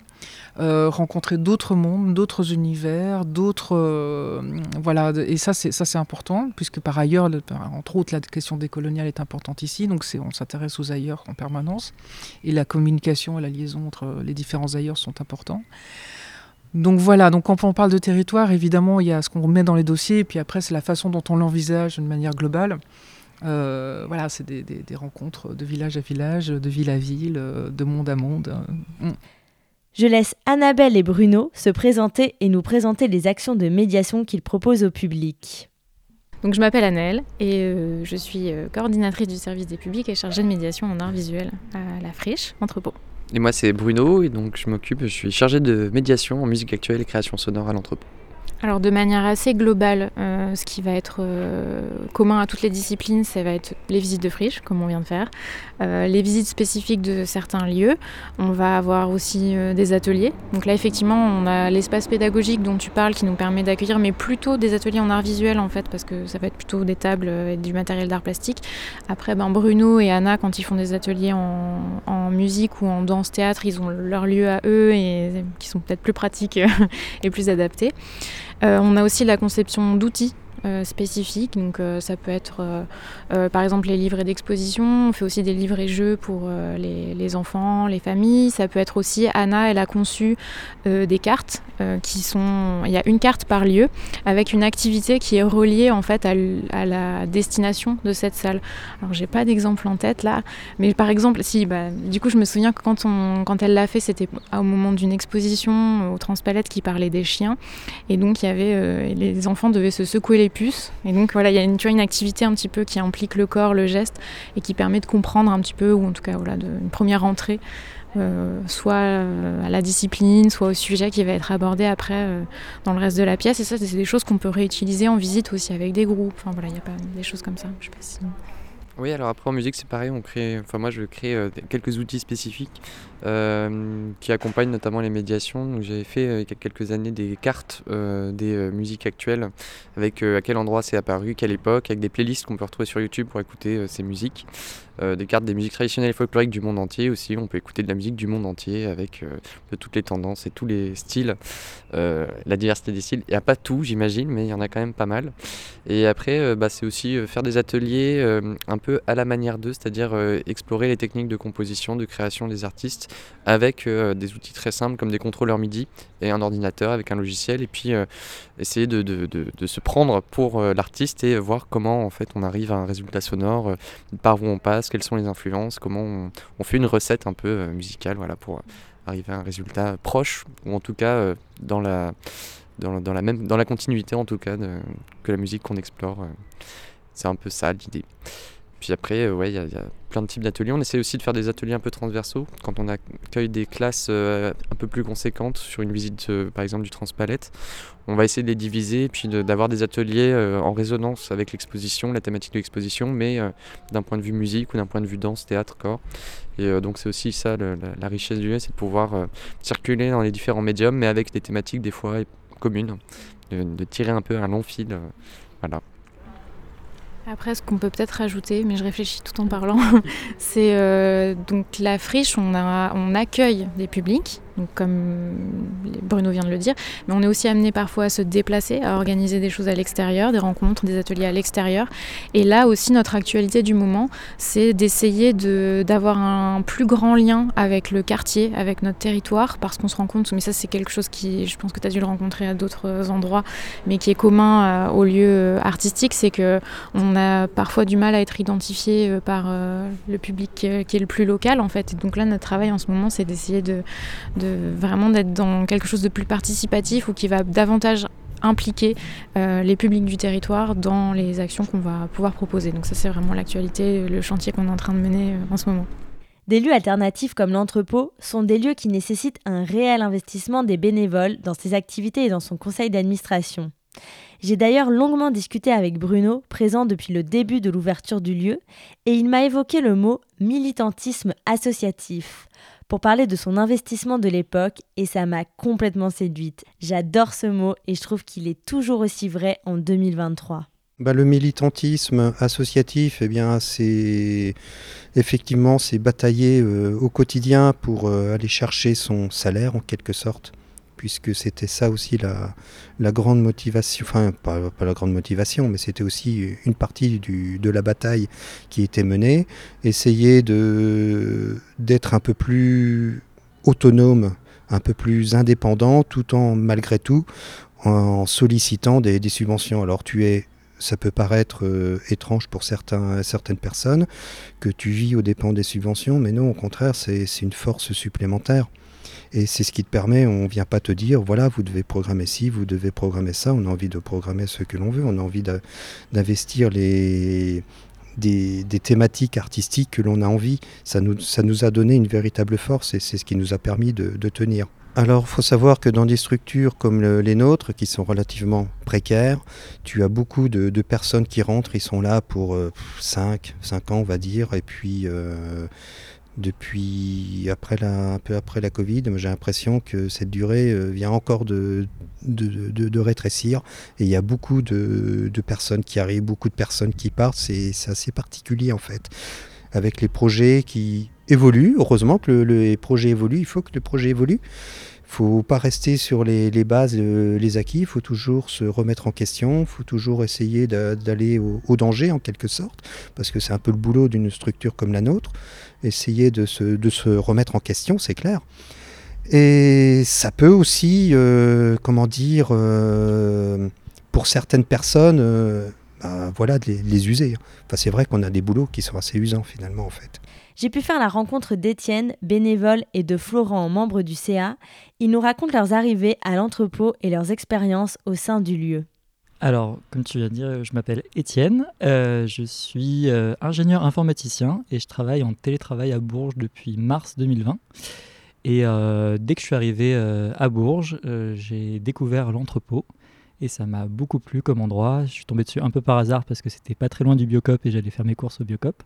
rencontrer d'autres mondes, d'autres univers, d'autres euh, voilà. Et ça c'est ça c'est important puisque par ailleurs, entre autres, la question décoloniale est importante ici. Donc on s'intéresse aux ailleurs en permanence et la communication et la liaison entre les différents ailleurs sont importants. Donc voilà, donc quand on parle de territoire, évidemment, il y a ce qu'on met dans les dossiers, et puis après, c'est la façon dont on l'envisage d'une manière globale. Euh, voilà, c'est des, des, rencontres de village à village, de ville à ville, de monde à monde. Mm. Je laisse Annabelle et Bruno se présenter et nous présenter les actions de médiation qu'ils proposent au public. Donc, je m'appelle Annelle et euh, je suis euh, coordinatrice du service des publics et chargée de médiation en art visuel à la Friche, entrepôt. Et moi c'est Bruno et donc je m'occupe, je suis chargée de médiation en musique actuelle et création sonore à l'entrepôt. Alors de manière assez globale, euh, ce qui va être euh, commun à toutes les disciplines, ça va être les visites de friche, comme on vient de faire, euh, les visites spécifiques de certains lieux. On va avoir aussi des ateliers. Donc là, effectivement, on a l'espace pédagogique dont tu parles qui nous permet d'accueillir, mais plutôt des ateliers en art visuel en fait, parce que ça va être plutôt des tables et du matériel d'art plastique. Après, ben, Bruno et Anna, quand ils font des ateliers en, musique ou en danse-théâtre, ils ont leur lieu à eux et qui sont peut-être plus pratiques et plus adaptés. Euh, on a aussi la conception d'outils euh, spécifiques. Donc euh, ça peut être par exemple les livrets d'exposition. On fait aussi des livrets jeux pour les, enfants, les familles. Ça peut être aussi Anna, elle a conçu des cartes qui sont. Il y a une carte par lieu avec une activité qui est reliée en fait à, la destination de cette salle. Alors j'ai pas d'exemple en tête là, mais par exemple si bah, du coup je me souviens que quand quand elle l'a fait c'était au moment d'une exposition au Transpalette qui parlait des chiens et donc il y avait les enfants devaient se secouer les et donc voilà, il y a une, activité un petit peu qui implique le corps, le geste, et qui permet de comprendre un petit peu, ou en tout cas voilà, une première entrée, euh, soit euh, à la discipline, soit au sujet qui va être abordé après euh, dans le reste de la pièce. Et ça, c'est des choses qu'on peut réutiliser en visite aussi avec des groupes. Enfin voilà, il y a pas des choses comme ça. Je sais pas si... Oui, alors après en musique c'est pareil, on crée, enfin moi je crée euh, quelques outils spécifiques euh, qui accompagnent notamment les médiations. J'avais fait euh, il y a quelques années des cartes des musiques actuelles avec à quel endroit c'est apparu, quelle époque, avec des playlists qu'on peut retrouver sur YouTube pour écouter ces musiques. Des cartes des musiques traditionnelles et folkloriques du monde entier aussi. On peut écouter de la musique du monde entier avec de toutes les tendances et tous les styles, la diversité des styles. Il n'y a pas tout, j'imagine, mais il y en a quand même pas mal. Et après, bah, c'est aussi faire des ateliers un peu à la manière d'eux, c'est-à-dire euh, explorer les techniques de composition, de création des artistes avec euh, des outils très simples comme des contrôleurs MIDI et un ordinateur avec un logiciel et puis euh, essayer de, de, de, se prendre pour l'artiste et voir comment en fait on arrive à un résultat sonore, par où on passe, quelles sont les influences, comment on, fait une recette un peu musicale voilà, pour arriver à un résultat proche ou en tout cas dans la dans, dans, la même dans la continuité en tout cas de, que la musique qu'on explore c'est un peu ça l'idée puis après, euh, ouais, il y, a plein de types d'ateliers. On essaie aussi de faire des ateliers un peu transversaux. Quand on accueille des classes euh, un peu plus conséquentes sur une visite, euh, par exemple, du Transpalette, on va essayer de les diviser et puis d'avoir des ateliers en résonance avec l'exposition, la thématique de l'exposition, mais d'un point de vue musique ou d'un point de vue danse, théâtre, corps. Et donc c'est aussi ça la, richesse du lieu, c'est de pouvoir circuler dans les différents médiums, mais avec des thématiques des fois communes, de, de tirer un peu un long fil. voilà. Après, ce qu'on peut peut-être rajouter, mais je réfléchis tout en parlant, c'est euh, donc la friche, on, a, on accueille des publics comme Bruno vient de le dire, mais on est aussi amené parfois à se déplacer, à organiser des choses à l'extérieur, des rencontres, des ateliers à l'extérieur. Et là aussi, notre actualité du moment, c'est d'essayer d'avoir un plus grand lien avec le quartier, avec notre territoire, parce qu'on se rend compte, mais ça c'est quelque chose qui, je pense que tu as dû le rencontrer à d'autres endroits, mais qui est commun euh, aux lieux artistiques, c'est que on a parfois du mal à être identifié euh, par euh, le public qui est le plus local en fait. Et donc là, notre travail en ce moment, c'est d'essayer de, vraiment d'être dans quelque chose de plus participatif ou qui va davantage impliquer euh, les publics du territoire dans les actions qu'on va pouvoir proposer. Donc ça, c'est vraiment l'actualité, le chantier qu'on est en train de mener en ce moment. Des lieux alternatifs comme l'entrepôt sont des lieux qui nécessitent un réel investissement des bénévoles dans ses activités et dans son conseil d'administration. J'ai d'ailleurs longuement discuté avec Bruno, présent depuis le début de l'ouverture du lieu, et il m'a évoqué le mot militantisme associatif pour parler de son investissement de l'époque et ça m'a complètement séduite. J'adore ce mot et je trouve qu'il est toujours aussi vrai en 2023. Bah, le militantisme associatif, eh bien, c'est effectivement c'est batailler euh, au quotidien pour euh, aller chercher son salaire en quelque sorte puisque c'était ça aussi la, grande motivation, enfin pas, la grande motivation, mais c'était aussi une partie de la bataille qui était menée, essayer d'être un peu plus autonome, un peu plus indépendant, tout en malgré tout en sollicitant des, subventions. Alors tu es ça peut paraître euh, étrange pour certains, certaines personnes que tu vis aux dépens des subventions, mais non, au contraire, c'est une force supplémentaire. Et c'est ce qui te permet, on ne vient pas te dire, voilà, vous devez programmer ci, vous devez programmer ça, on a envie de programmer ce que l'on veut, on a envie d'investir les, des, thématiques artistiques que l'on a envie. Ça nous, ça nous a donné une véritable force et c'est ce qui nous a permis de, tenir. Alors, il faut savoir que dans des structures comme les nôtres, qui sont relativement précaires, tu as beaucoup de, personnes qui rentrent, ils sont là pour 5, euh, 5 ans, on va dire, et puis euh, depuis après la, un peu après la Covid, j'ai l'impression que cette durée euh, vient encore de, de, rétrécir. Et il y a beaucoup de, personnes qui arrivent, beaucoup de personnes qui partent. C'est assez particulier en fait. Avec les projets qui évoluent, heureusement que les projets évoluent, il faut que le projet évolue faut pas rester sur les, bases, euh, les acquis, il faut toujours se remettre en question, il faut toujours essayer d'aller au, danger en quelque sorte, parce que c'est un peu le boulot d'une structure comme la nôtre, essayer de se, remettre en question, c'est clair. Et ça peut aussi, euh, comment dire, euh, pour certaines personnes, voilà, de les, les user. Enfin, c'est vrai qu'on a des boulots qui sont assez usants finalement en fait. J'ai pu faire la rencontre d'Étienne, bénévole, et de Florent, membre du CA. Ils nous racontent leurs arrivées à l'entrepôt et leurs expériences au sein du lieu. Alors, comme tu viens de dire, je m'appelle Étienne, euh, je suis euh, ingénieur informaticien et je travaille en télétravail à Bourges depuis mars 2020. Et euh, dès que je suis arrivé à Bourges, j'ai découvert l'entrepôt et ça m'a beaucoup plu comme endroit. Je suis tombé dessus un peu par hasard parce que c'était pas très loin du Biocop et j'allais faire mes courses au Biocop.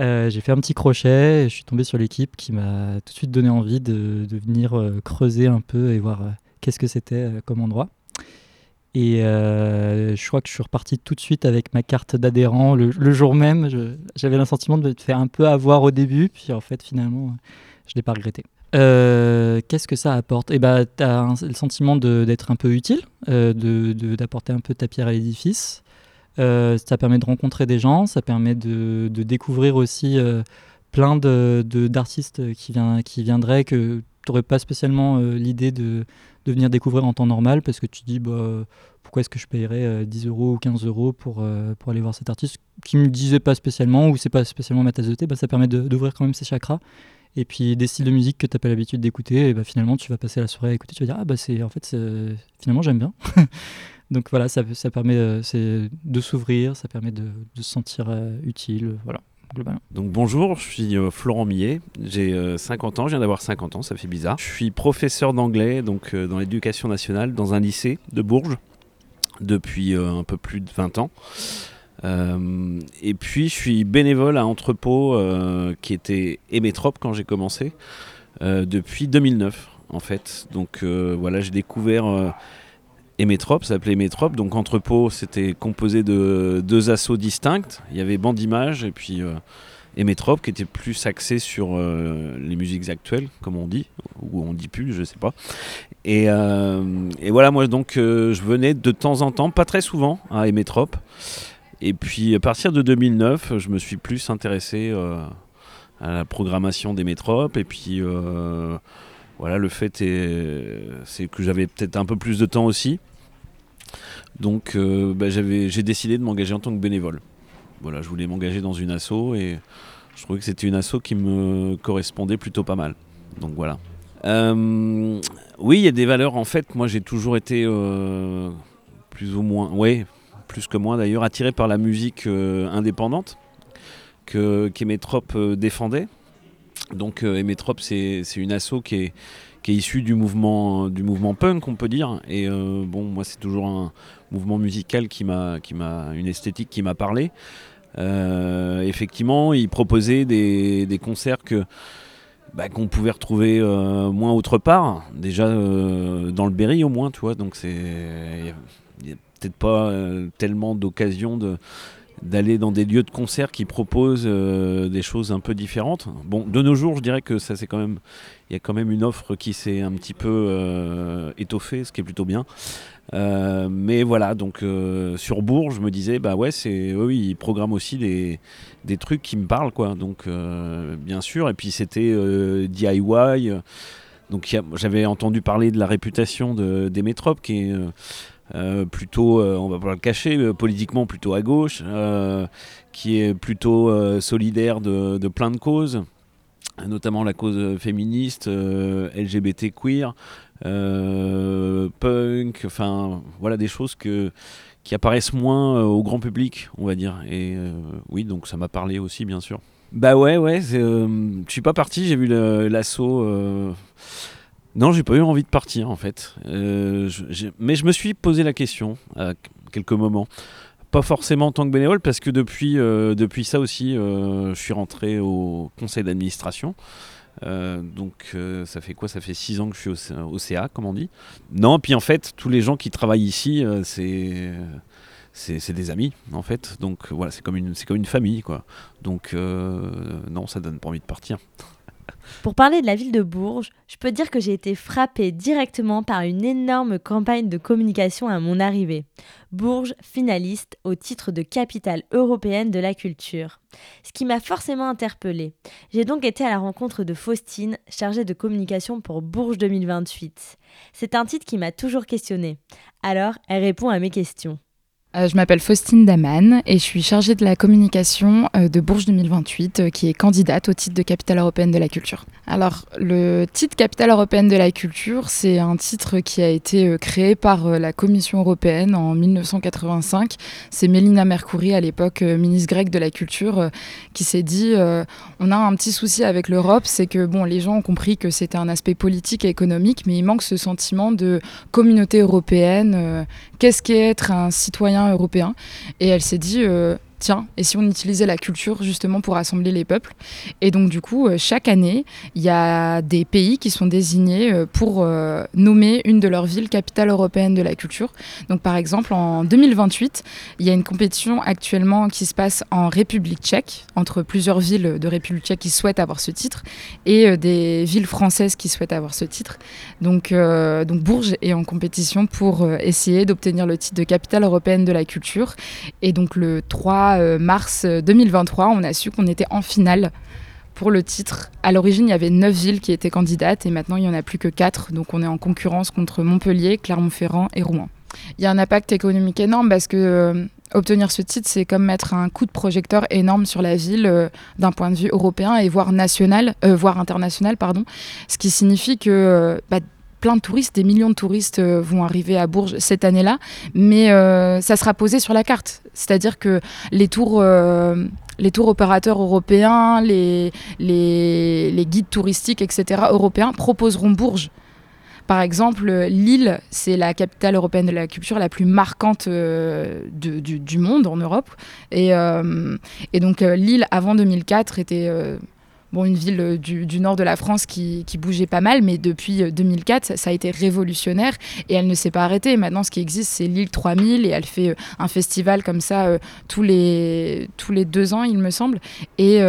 Euh, j'ai fait un petit crochet, et je suis tombé sur l'équipe qui m'a tout de suite donné envie de, venir euh, creuser un peu et voir euh, qu'est-ce que c'était comme endroit. Et je crois que je suis reparti tout de suite avec ma carte d'adhérent le, jour même. J'avais le sentiment de me faire un peu avoir au début, puis en fait finalement je ne l'ai pas regretté. Qu'est-ce que ça apporte? Eh ben, tu as le sentiment d'être un peu utile, d'apporter un peu ta pierre à l'édifice. Euh, ça permet de rencontrer des gens, ça permet de, découvrir aussi euh, plein d'artistes de, qui, qui viendraient que tu n'aurais pas spécialement euh, l'idée de, de, venir découvrir en temps normal parce que tu dis bah, pourquoi est-ce que je paierais 10 euros ou 15 euros pour, pour aller voir cet artiste? Qui me disait pas spécialement ou c'est pas spécialement ma tasse de thé, bah, ça permet d'ouvrir quand même ses chakras et puis des styles de musique que tu n'as pas l'habitude d'écouter, et bah, finalement tu vas passer la soirée à écouter, tu vas dire ah bah c'est en fait finalement j'aime bien. Donc voilà, ça, ça permet euh, de s'ouvrir, ça permet de, se sentir euh, utile, voilà. Globalement. Donc bonjour, je suis euh, Florent Millet, j'ai 50 ans, je viens d'avoir 50 ans, ça fait bizarre. Je suis professeur d'anglais donc dans l'éducation nationale dans un lycée de Bourges depuis un peu plus de 20 ans. Et puis je suis bénévole à Entrepôt qui était Emetrop quand j'ai commencé depuis 2009 en fait. Donc voilà, j'ai découvert Emetrop, ça s'appelait Emetrop. Donc entrepôt, c'était composé de deux assauts distincts. Il y avait Bandimage et puis euh, Emetrop, qui était plus axé sur les musiques actuelles, comme on dit, ou on dit plus, je sais pas. Et, et voilà, moi donc je venais de temps en temps, pas très souvent, à Emetrop. Et puis à partir de 2009, je me suis plus intéressé à la programmation des métropes. Et puis voilà, le fait c'est que j'avais peut-être un peu plus de temps aussi. Donc bah, j'ai décidé de m'engager en tant que bénévole. Voilà, je voulais m'engager dans une asso et je trouvais que c'était une asso qui me correspondait plutôt pas mal. Donc voilà. Euh, oui, il y a des valeurs. En fait, moi, j'ai toujours été euh, plus ou moins, oui, plus que moi d'ailleurs, attiré par la musique euh, indépendante que qu'Emetrop défendait. Donc, Emetrop, c'est une asso qui est, qui est issue du mouvement, du mouvement punk, on peut dire. Et bon, moi, c'est toujours un mouvement musical qui m'a, une esthétique qui m'a parlé. effectivement, il proposait des, des concerts que bah, qu'on pouvait retrouver euh, moins autre part, déjà euh, dans le Berry au moins, tu vois. Donc c'est, peut-être pas euh, tellement d'occasion de d'aller dans des lieux de concert qui proposent des choses un peu différentes. Bon, de nos jours, je dirais que ça c'est quand même, il y a quand même une offre qui s'est un petit peu étoffée, ce qui est plutôt bien. Euh, mais voilà, donc euh, sur Bourges, je me disais, bah ouais, c'est eux, ils programment aussi des, des trucs qui me parlent, quoi. Donc, euh, bien sûr, et puis c'était DIY. Donc, j'avais entendu parler de la réputation de, des métropes qui est. plutôt, on va pas le cacher, politiquement plutôt à gauche, qui est plutôt solidaire de, plein de causes, notamment la cause féministe, LGBT queer, euh, punk, enfin voilà des choses que, qui apparaissent moins euh, au grand public, on va dire. Et euh, oui, donc ça m'a parlé aussi, bien sûr. Bah ouais, ouais, je suis pas parti, j'ai vu l'assaut. Non, j'ai pas eu envie de partir en fait. mais je me suis posé la question à quelques moments. Pas forcément en tant que bénévole, parce que depuis, depuis ça aussi, je suis rentré au conseil d'administration. Euh, donc euh, ça fait quoi? Ça fait six ans que je suis au, CA, comme on dit. Non, puis en fait, tous les gens qui travaillent ici, euh, c'est des amis en fait. Donc voilà, c'est comme une comme famille quoi. Donc non, ça donne pas envie de partir. Pour parler de la ville de Bourges, je peux dire que j'ai été frappée directement par une énorme campagne de communication à mon arrivée. Bourges finaliste au titre de capitale européenne de la culture. Ce qui m'a forcément interpellée. J'ai donc été à la rencontre de Faustine, chargée de communication pour Bourges 2028. C'est un titre qui m'a toujours questionnée. Alors, elle répond à mes questions. Euh, je m'appelle Faustine Daman et je suis chargée de la communication euh, de Bourges 2028 euh, qui est candidate au titre de capitale européenne de la culture. Alors le titre capitale européenne de la culture, c'est un titre qui a été créé par la Commission européenne en 1985. C'est Mélina Mercouri à l'époque ministre grecque de la culture qui s'est dit on a un petit souci avec l'Europe, c'est que bon les gens ont compris que c'était un aspect politique et économique mais il manque ce sentiment de communauté européenne. Qu'est-ce qu'est être un citoyen européen Et elle s'est dit, euh, tiens, et si on utilisait la culture justement pour rassembler les peuples? Et donc du coup, euh, chaque année, il y a des pays qui sont désignés euh, pour euh, nommer une de leurs villes capitale européenne de la culture. Donc par exemple, en 2028, il y a une compétition actuellement qui se passe en République tchèque, entre plusieurs villes de République tchèque qui souhaitent avoir ce titre, et des villes françaises qui souhaitent avoir ce titre. Donc, donc Bourges est en compétition pour essayer d'obtenir le titre de capitale européenne de la culture. Et donc le 3 euh, mars 2023, on a su qu'on était en finale pour le titre. À l'origine, il y avait 9 villes qui étaient candidates et maintenant il n'y en a plus que 4. Donc on est en concurrence contre Montpellier, Clermont-Ferrand et Rouen. Il y a un impact économique énorme parce que euh, obtenir ce titre, c'est comme mettre un coup de projecteur énorme sur la ville euh, d'un point de vue européen et voire national, voire international, pardon. Ce qui signifie que bah, plein de touristes, des millions de touristes euh, vont arriver à Bourges cette année-là, mais euh, ça sera posé sur la carte. C'est-à-dire que les tours, euh, les tours opérateurs européens, les, les, guides touristiques, etc., européens proposeront Bourges. Par exemple, Lille, c'est la capitale européenne de la culture la plus marquante du, monde en Europe. Et, et donc Lille, avant 2004, était bon, une ville euh, du, nord de la France qui, bougeait pas mal, mais depuis 2004, ça, a été révolutionnaire et elle ne s'est pas arrêtée. Maintenant, ce qui existe, c'est l'île 3000 et elle fait un festival comme ça tous, les, tous les deux ans, il me semble. Et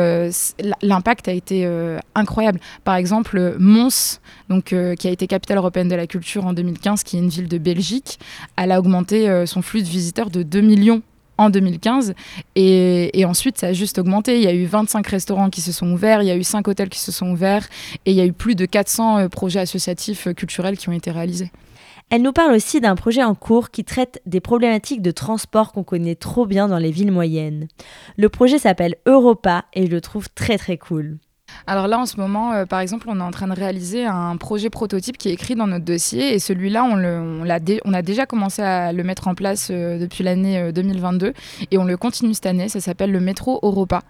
l'impact a été incroyable. Par exemple, Mons, donc, qui a été capitale européenne de la culture en 2015, qui est une ville de Belgique, elle a augmenté son flux de visiteurs de 2 millions en 2015. Et, ensuite, ça a juste augmenté. Il y a eu 25 restaurants qui se sont ouverts, il y a eu 5 hôtels qui se sont ouverts, et il y a eu plus de 400 euh, projets associatifs euh, culturels qui ont été réalisés. Elle nous parle aussi d'un projet en cours qui traite des problématiques de transport qu'on connaît trop bien dans les villes moyennes. Le projet s'appelle Europa et je le trouve très très cool. Alors là, en ce moment, euh, par exemple, on est en train de réaliser un projet prototype qui est écrit dans notre dossier. Et celui-là, on, a déjà commencé à le mettre en place euh, depuis l'année 2022. Euh, et on le continue cette année. Ça s'appelle le métro Europa.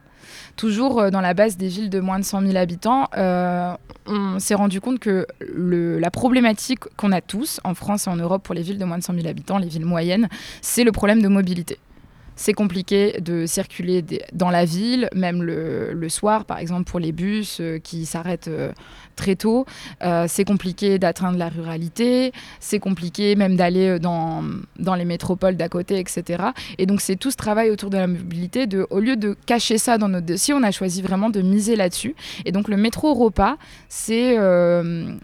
Toujours dans la base des villes de moins de 100 000 habitants, on s'est rendu compte que la problématique qu'on a tous en France et en Europe pour les villes de moins de 100 000 habitants, les villes moyennes, c'est le problème de mobilité c'est compliqué de circuler dans la ville, même le, soir, par exemple, pour les bus euh, qui s'arrêtent euh, très tôt. Euh, c'est compliqué d'atteindre la ruralité, c'est compliqué même d'aller dans, dans les métropoles d'à côté, etc. Et donc, c'est tout ce travail autour de la mobilité. Au lieu de cacher ça dans notre dossier, on a choisi vraiment de miser là-dessus. Et donc, le métro Europa, c'est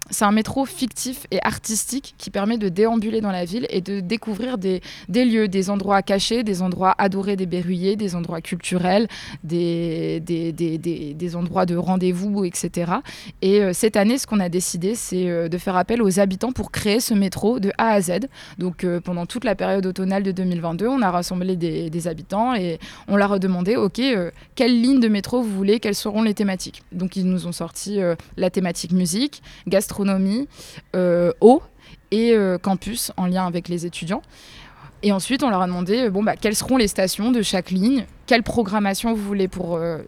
c'est un métro fictif et artistique qui permet de déambuler dans la ville et de découvrir des, des lieux, des endroits cachés, des endroits adorer des berruyers, des endroits culturels, des, des, des, des, endroits de rendez-vous, etc. Et euh, cette année, ce qu'on a décidé, c'est euh, de faire appel aux habitants pour créer ce métro de A à Z. Donc euh, pendant toute la période automnale de 2022, on a rassemblé des, habitants et on leur a demandé, OK, quelle ligne de métro vous voulez, quelles seront les thématiques. Donc ils nous ont sorti la thématique musique, gastronomie, eau et campus en lien avec les étudiants. Et ensuite, on leur a demandé euh, bah, quelles seront les stations de chaque ligne, quelle programmation vous voulez pour euh,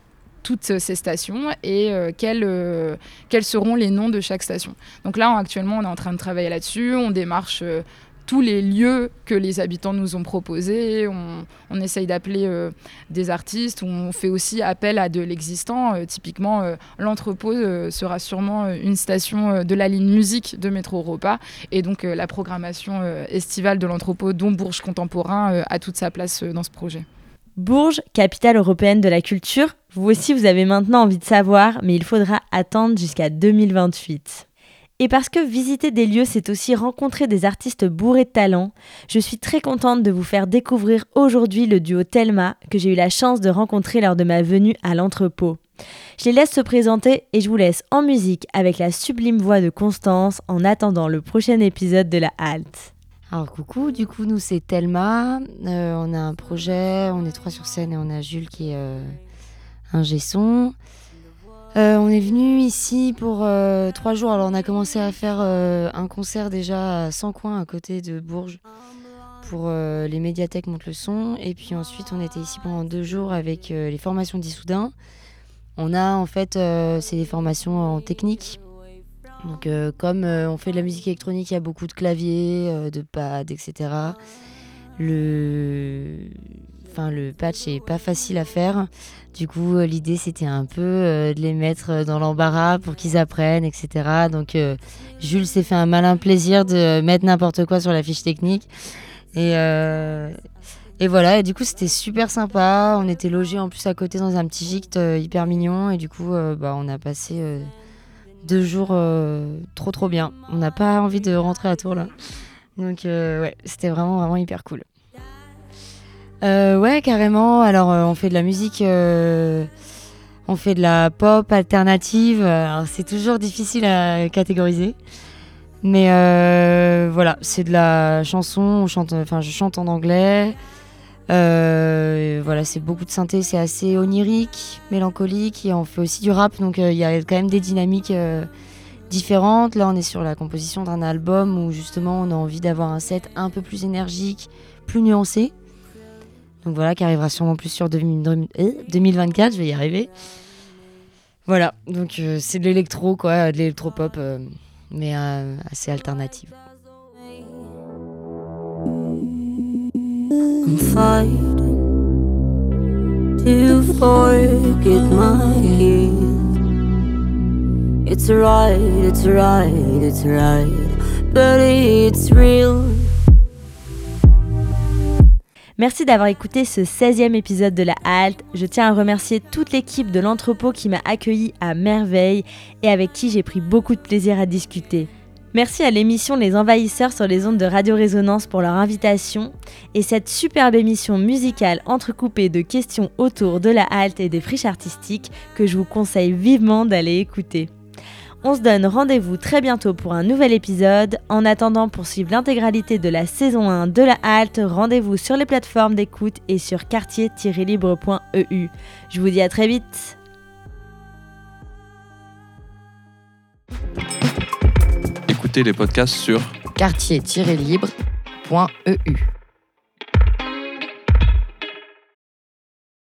toutes ces stations et euh, quels, quels seront les noms de chaque station. Donc là, actuellement, on est en train de travailler là-dessus. On démarche tous les lieux que les habitants nous ont proposés. On, essaye d'appeler euh, des artistes. On fait aussi appel à de l'existant. Euh, typiquement, euh, l'entrepôt sera sûrement une station de la ligne musique de Métro Europa. Et donc, la programmation estivale de l'entrepôt, dont Bourges Contemporain, a toute sa place dans ce projet. Bourges, capitale européenne de la culture, vous aussi vous avez maintenant envie de savoir, mais il faudra attendre jusqu'à 2028. Et parce que visiter des lieux, c'est aussi rencontrer des artistes bourrés de talent, je suis très contente de vous faire découvrir aujourd'hui le duo Telma que j'ai eu la chance de rencontrer lors de ma venue à l'entrepôt. Je les laisse se présenter et je vous laisse en musique avec la sublime voix de Constance en attendant le prochain épisode de la halte. Alors coucou, du coup nous c'est Telma, euh, on a un projet, on est trois sur scène et on a Jules qui est euh, un gesson. Euh, on est venu ici pour euh, trois jours. Alors on a commencé à faire euh, un concert déjà à 100 coins à côté de Bourges pour les médiathèques montent le son. Et puis ensuite on était ici pendant deux jours avec les formations d'Issoudun. On a en fait, c'est des formations en technique. Donc comme on fait de la musique électronique, il y a beaucoup de claviers, de pads, etc. Le Le patch est pas facile à faire. Du coup, euh, l'idée c'était un peu euh, de les mettre euh, dans l'embarras pour qu'ils apprennent, etc. Donc, Jules s'est fait un malin plaisir de mettre n'importe quoi sur la fiche technique. Et, voilà, et du coup, c'était super sympa. On était logés en plus à côté dans un petit gîte hyper mignon. Et du coup, bah, on a passé deux jours trop trop bien. On n'a pas envie de rentrer à Tours. Donc, ouais, c'était vraiment, vraiment hyper cool. Euh, ouais, carrément. Alors, euh, on fait de la musique, euh, on fait de la pop alternative. c'est toujours difficile à catégoriser. Mais voilà, c'est de la chanson. On chante, enfin, je chante en anglais. voilà, c'est beaucoup de synthé, c'est assez onirique, mélancolique. Et on fait aussi du rap, donc il y a quand même des dynamiques différentes. Là, on est sur la composition d'un album où justement on a envie d'avoir un set un peu plus énergique, plus nuancé. Donc voilà, qui arrivera sûrement plus sur 2024, je vais y arriver. Voilà, donc euh, c'est de l'électro, quoi, de l'électro-pop, euh, mais euh, assez alternative. I'm to forget my. It's right, it's right, it's right, but it's real. Merci d'avoir écouté ce 16e épisode de La Halte. Je tiens à remercier toute l'équipe de l'entrepôt qui m'a accueilli à merveille et avec qui j'ai pris beaucoup de plaisir à discuter. Merci à l'émission Les Envahisseurs sur les ondes de Radio Résonance pour leur invitation et cette superbe émission musicale entrecoupée de questions autour de la halte et des friches artistiques que je vous conseille vivement d'aller écouter. On se donne rendez-vous très bientôt pour un nouvel épisode. En attendant, pour suivre l'intégralité de la saison 1 de la halte, rendez-vous sur les plateformes d'écoute et sur quartier-libre.eu. Je vous dis à très vite. Écoutez les podcasts sur quartier-libre.eu.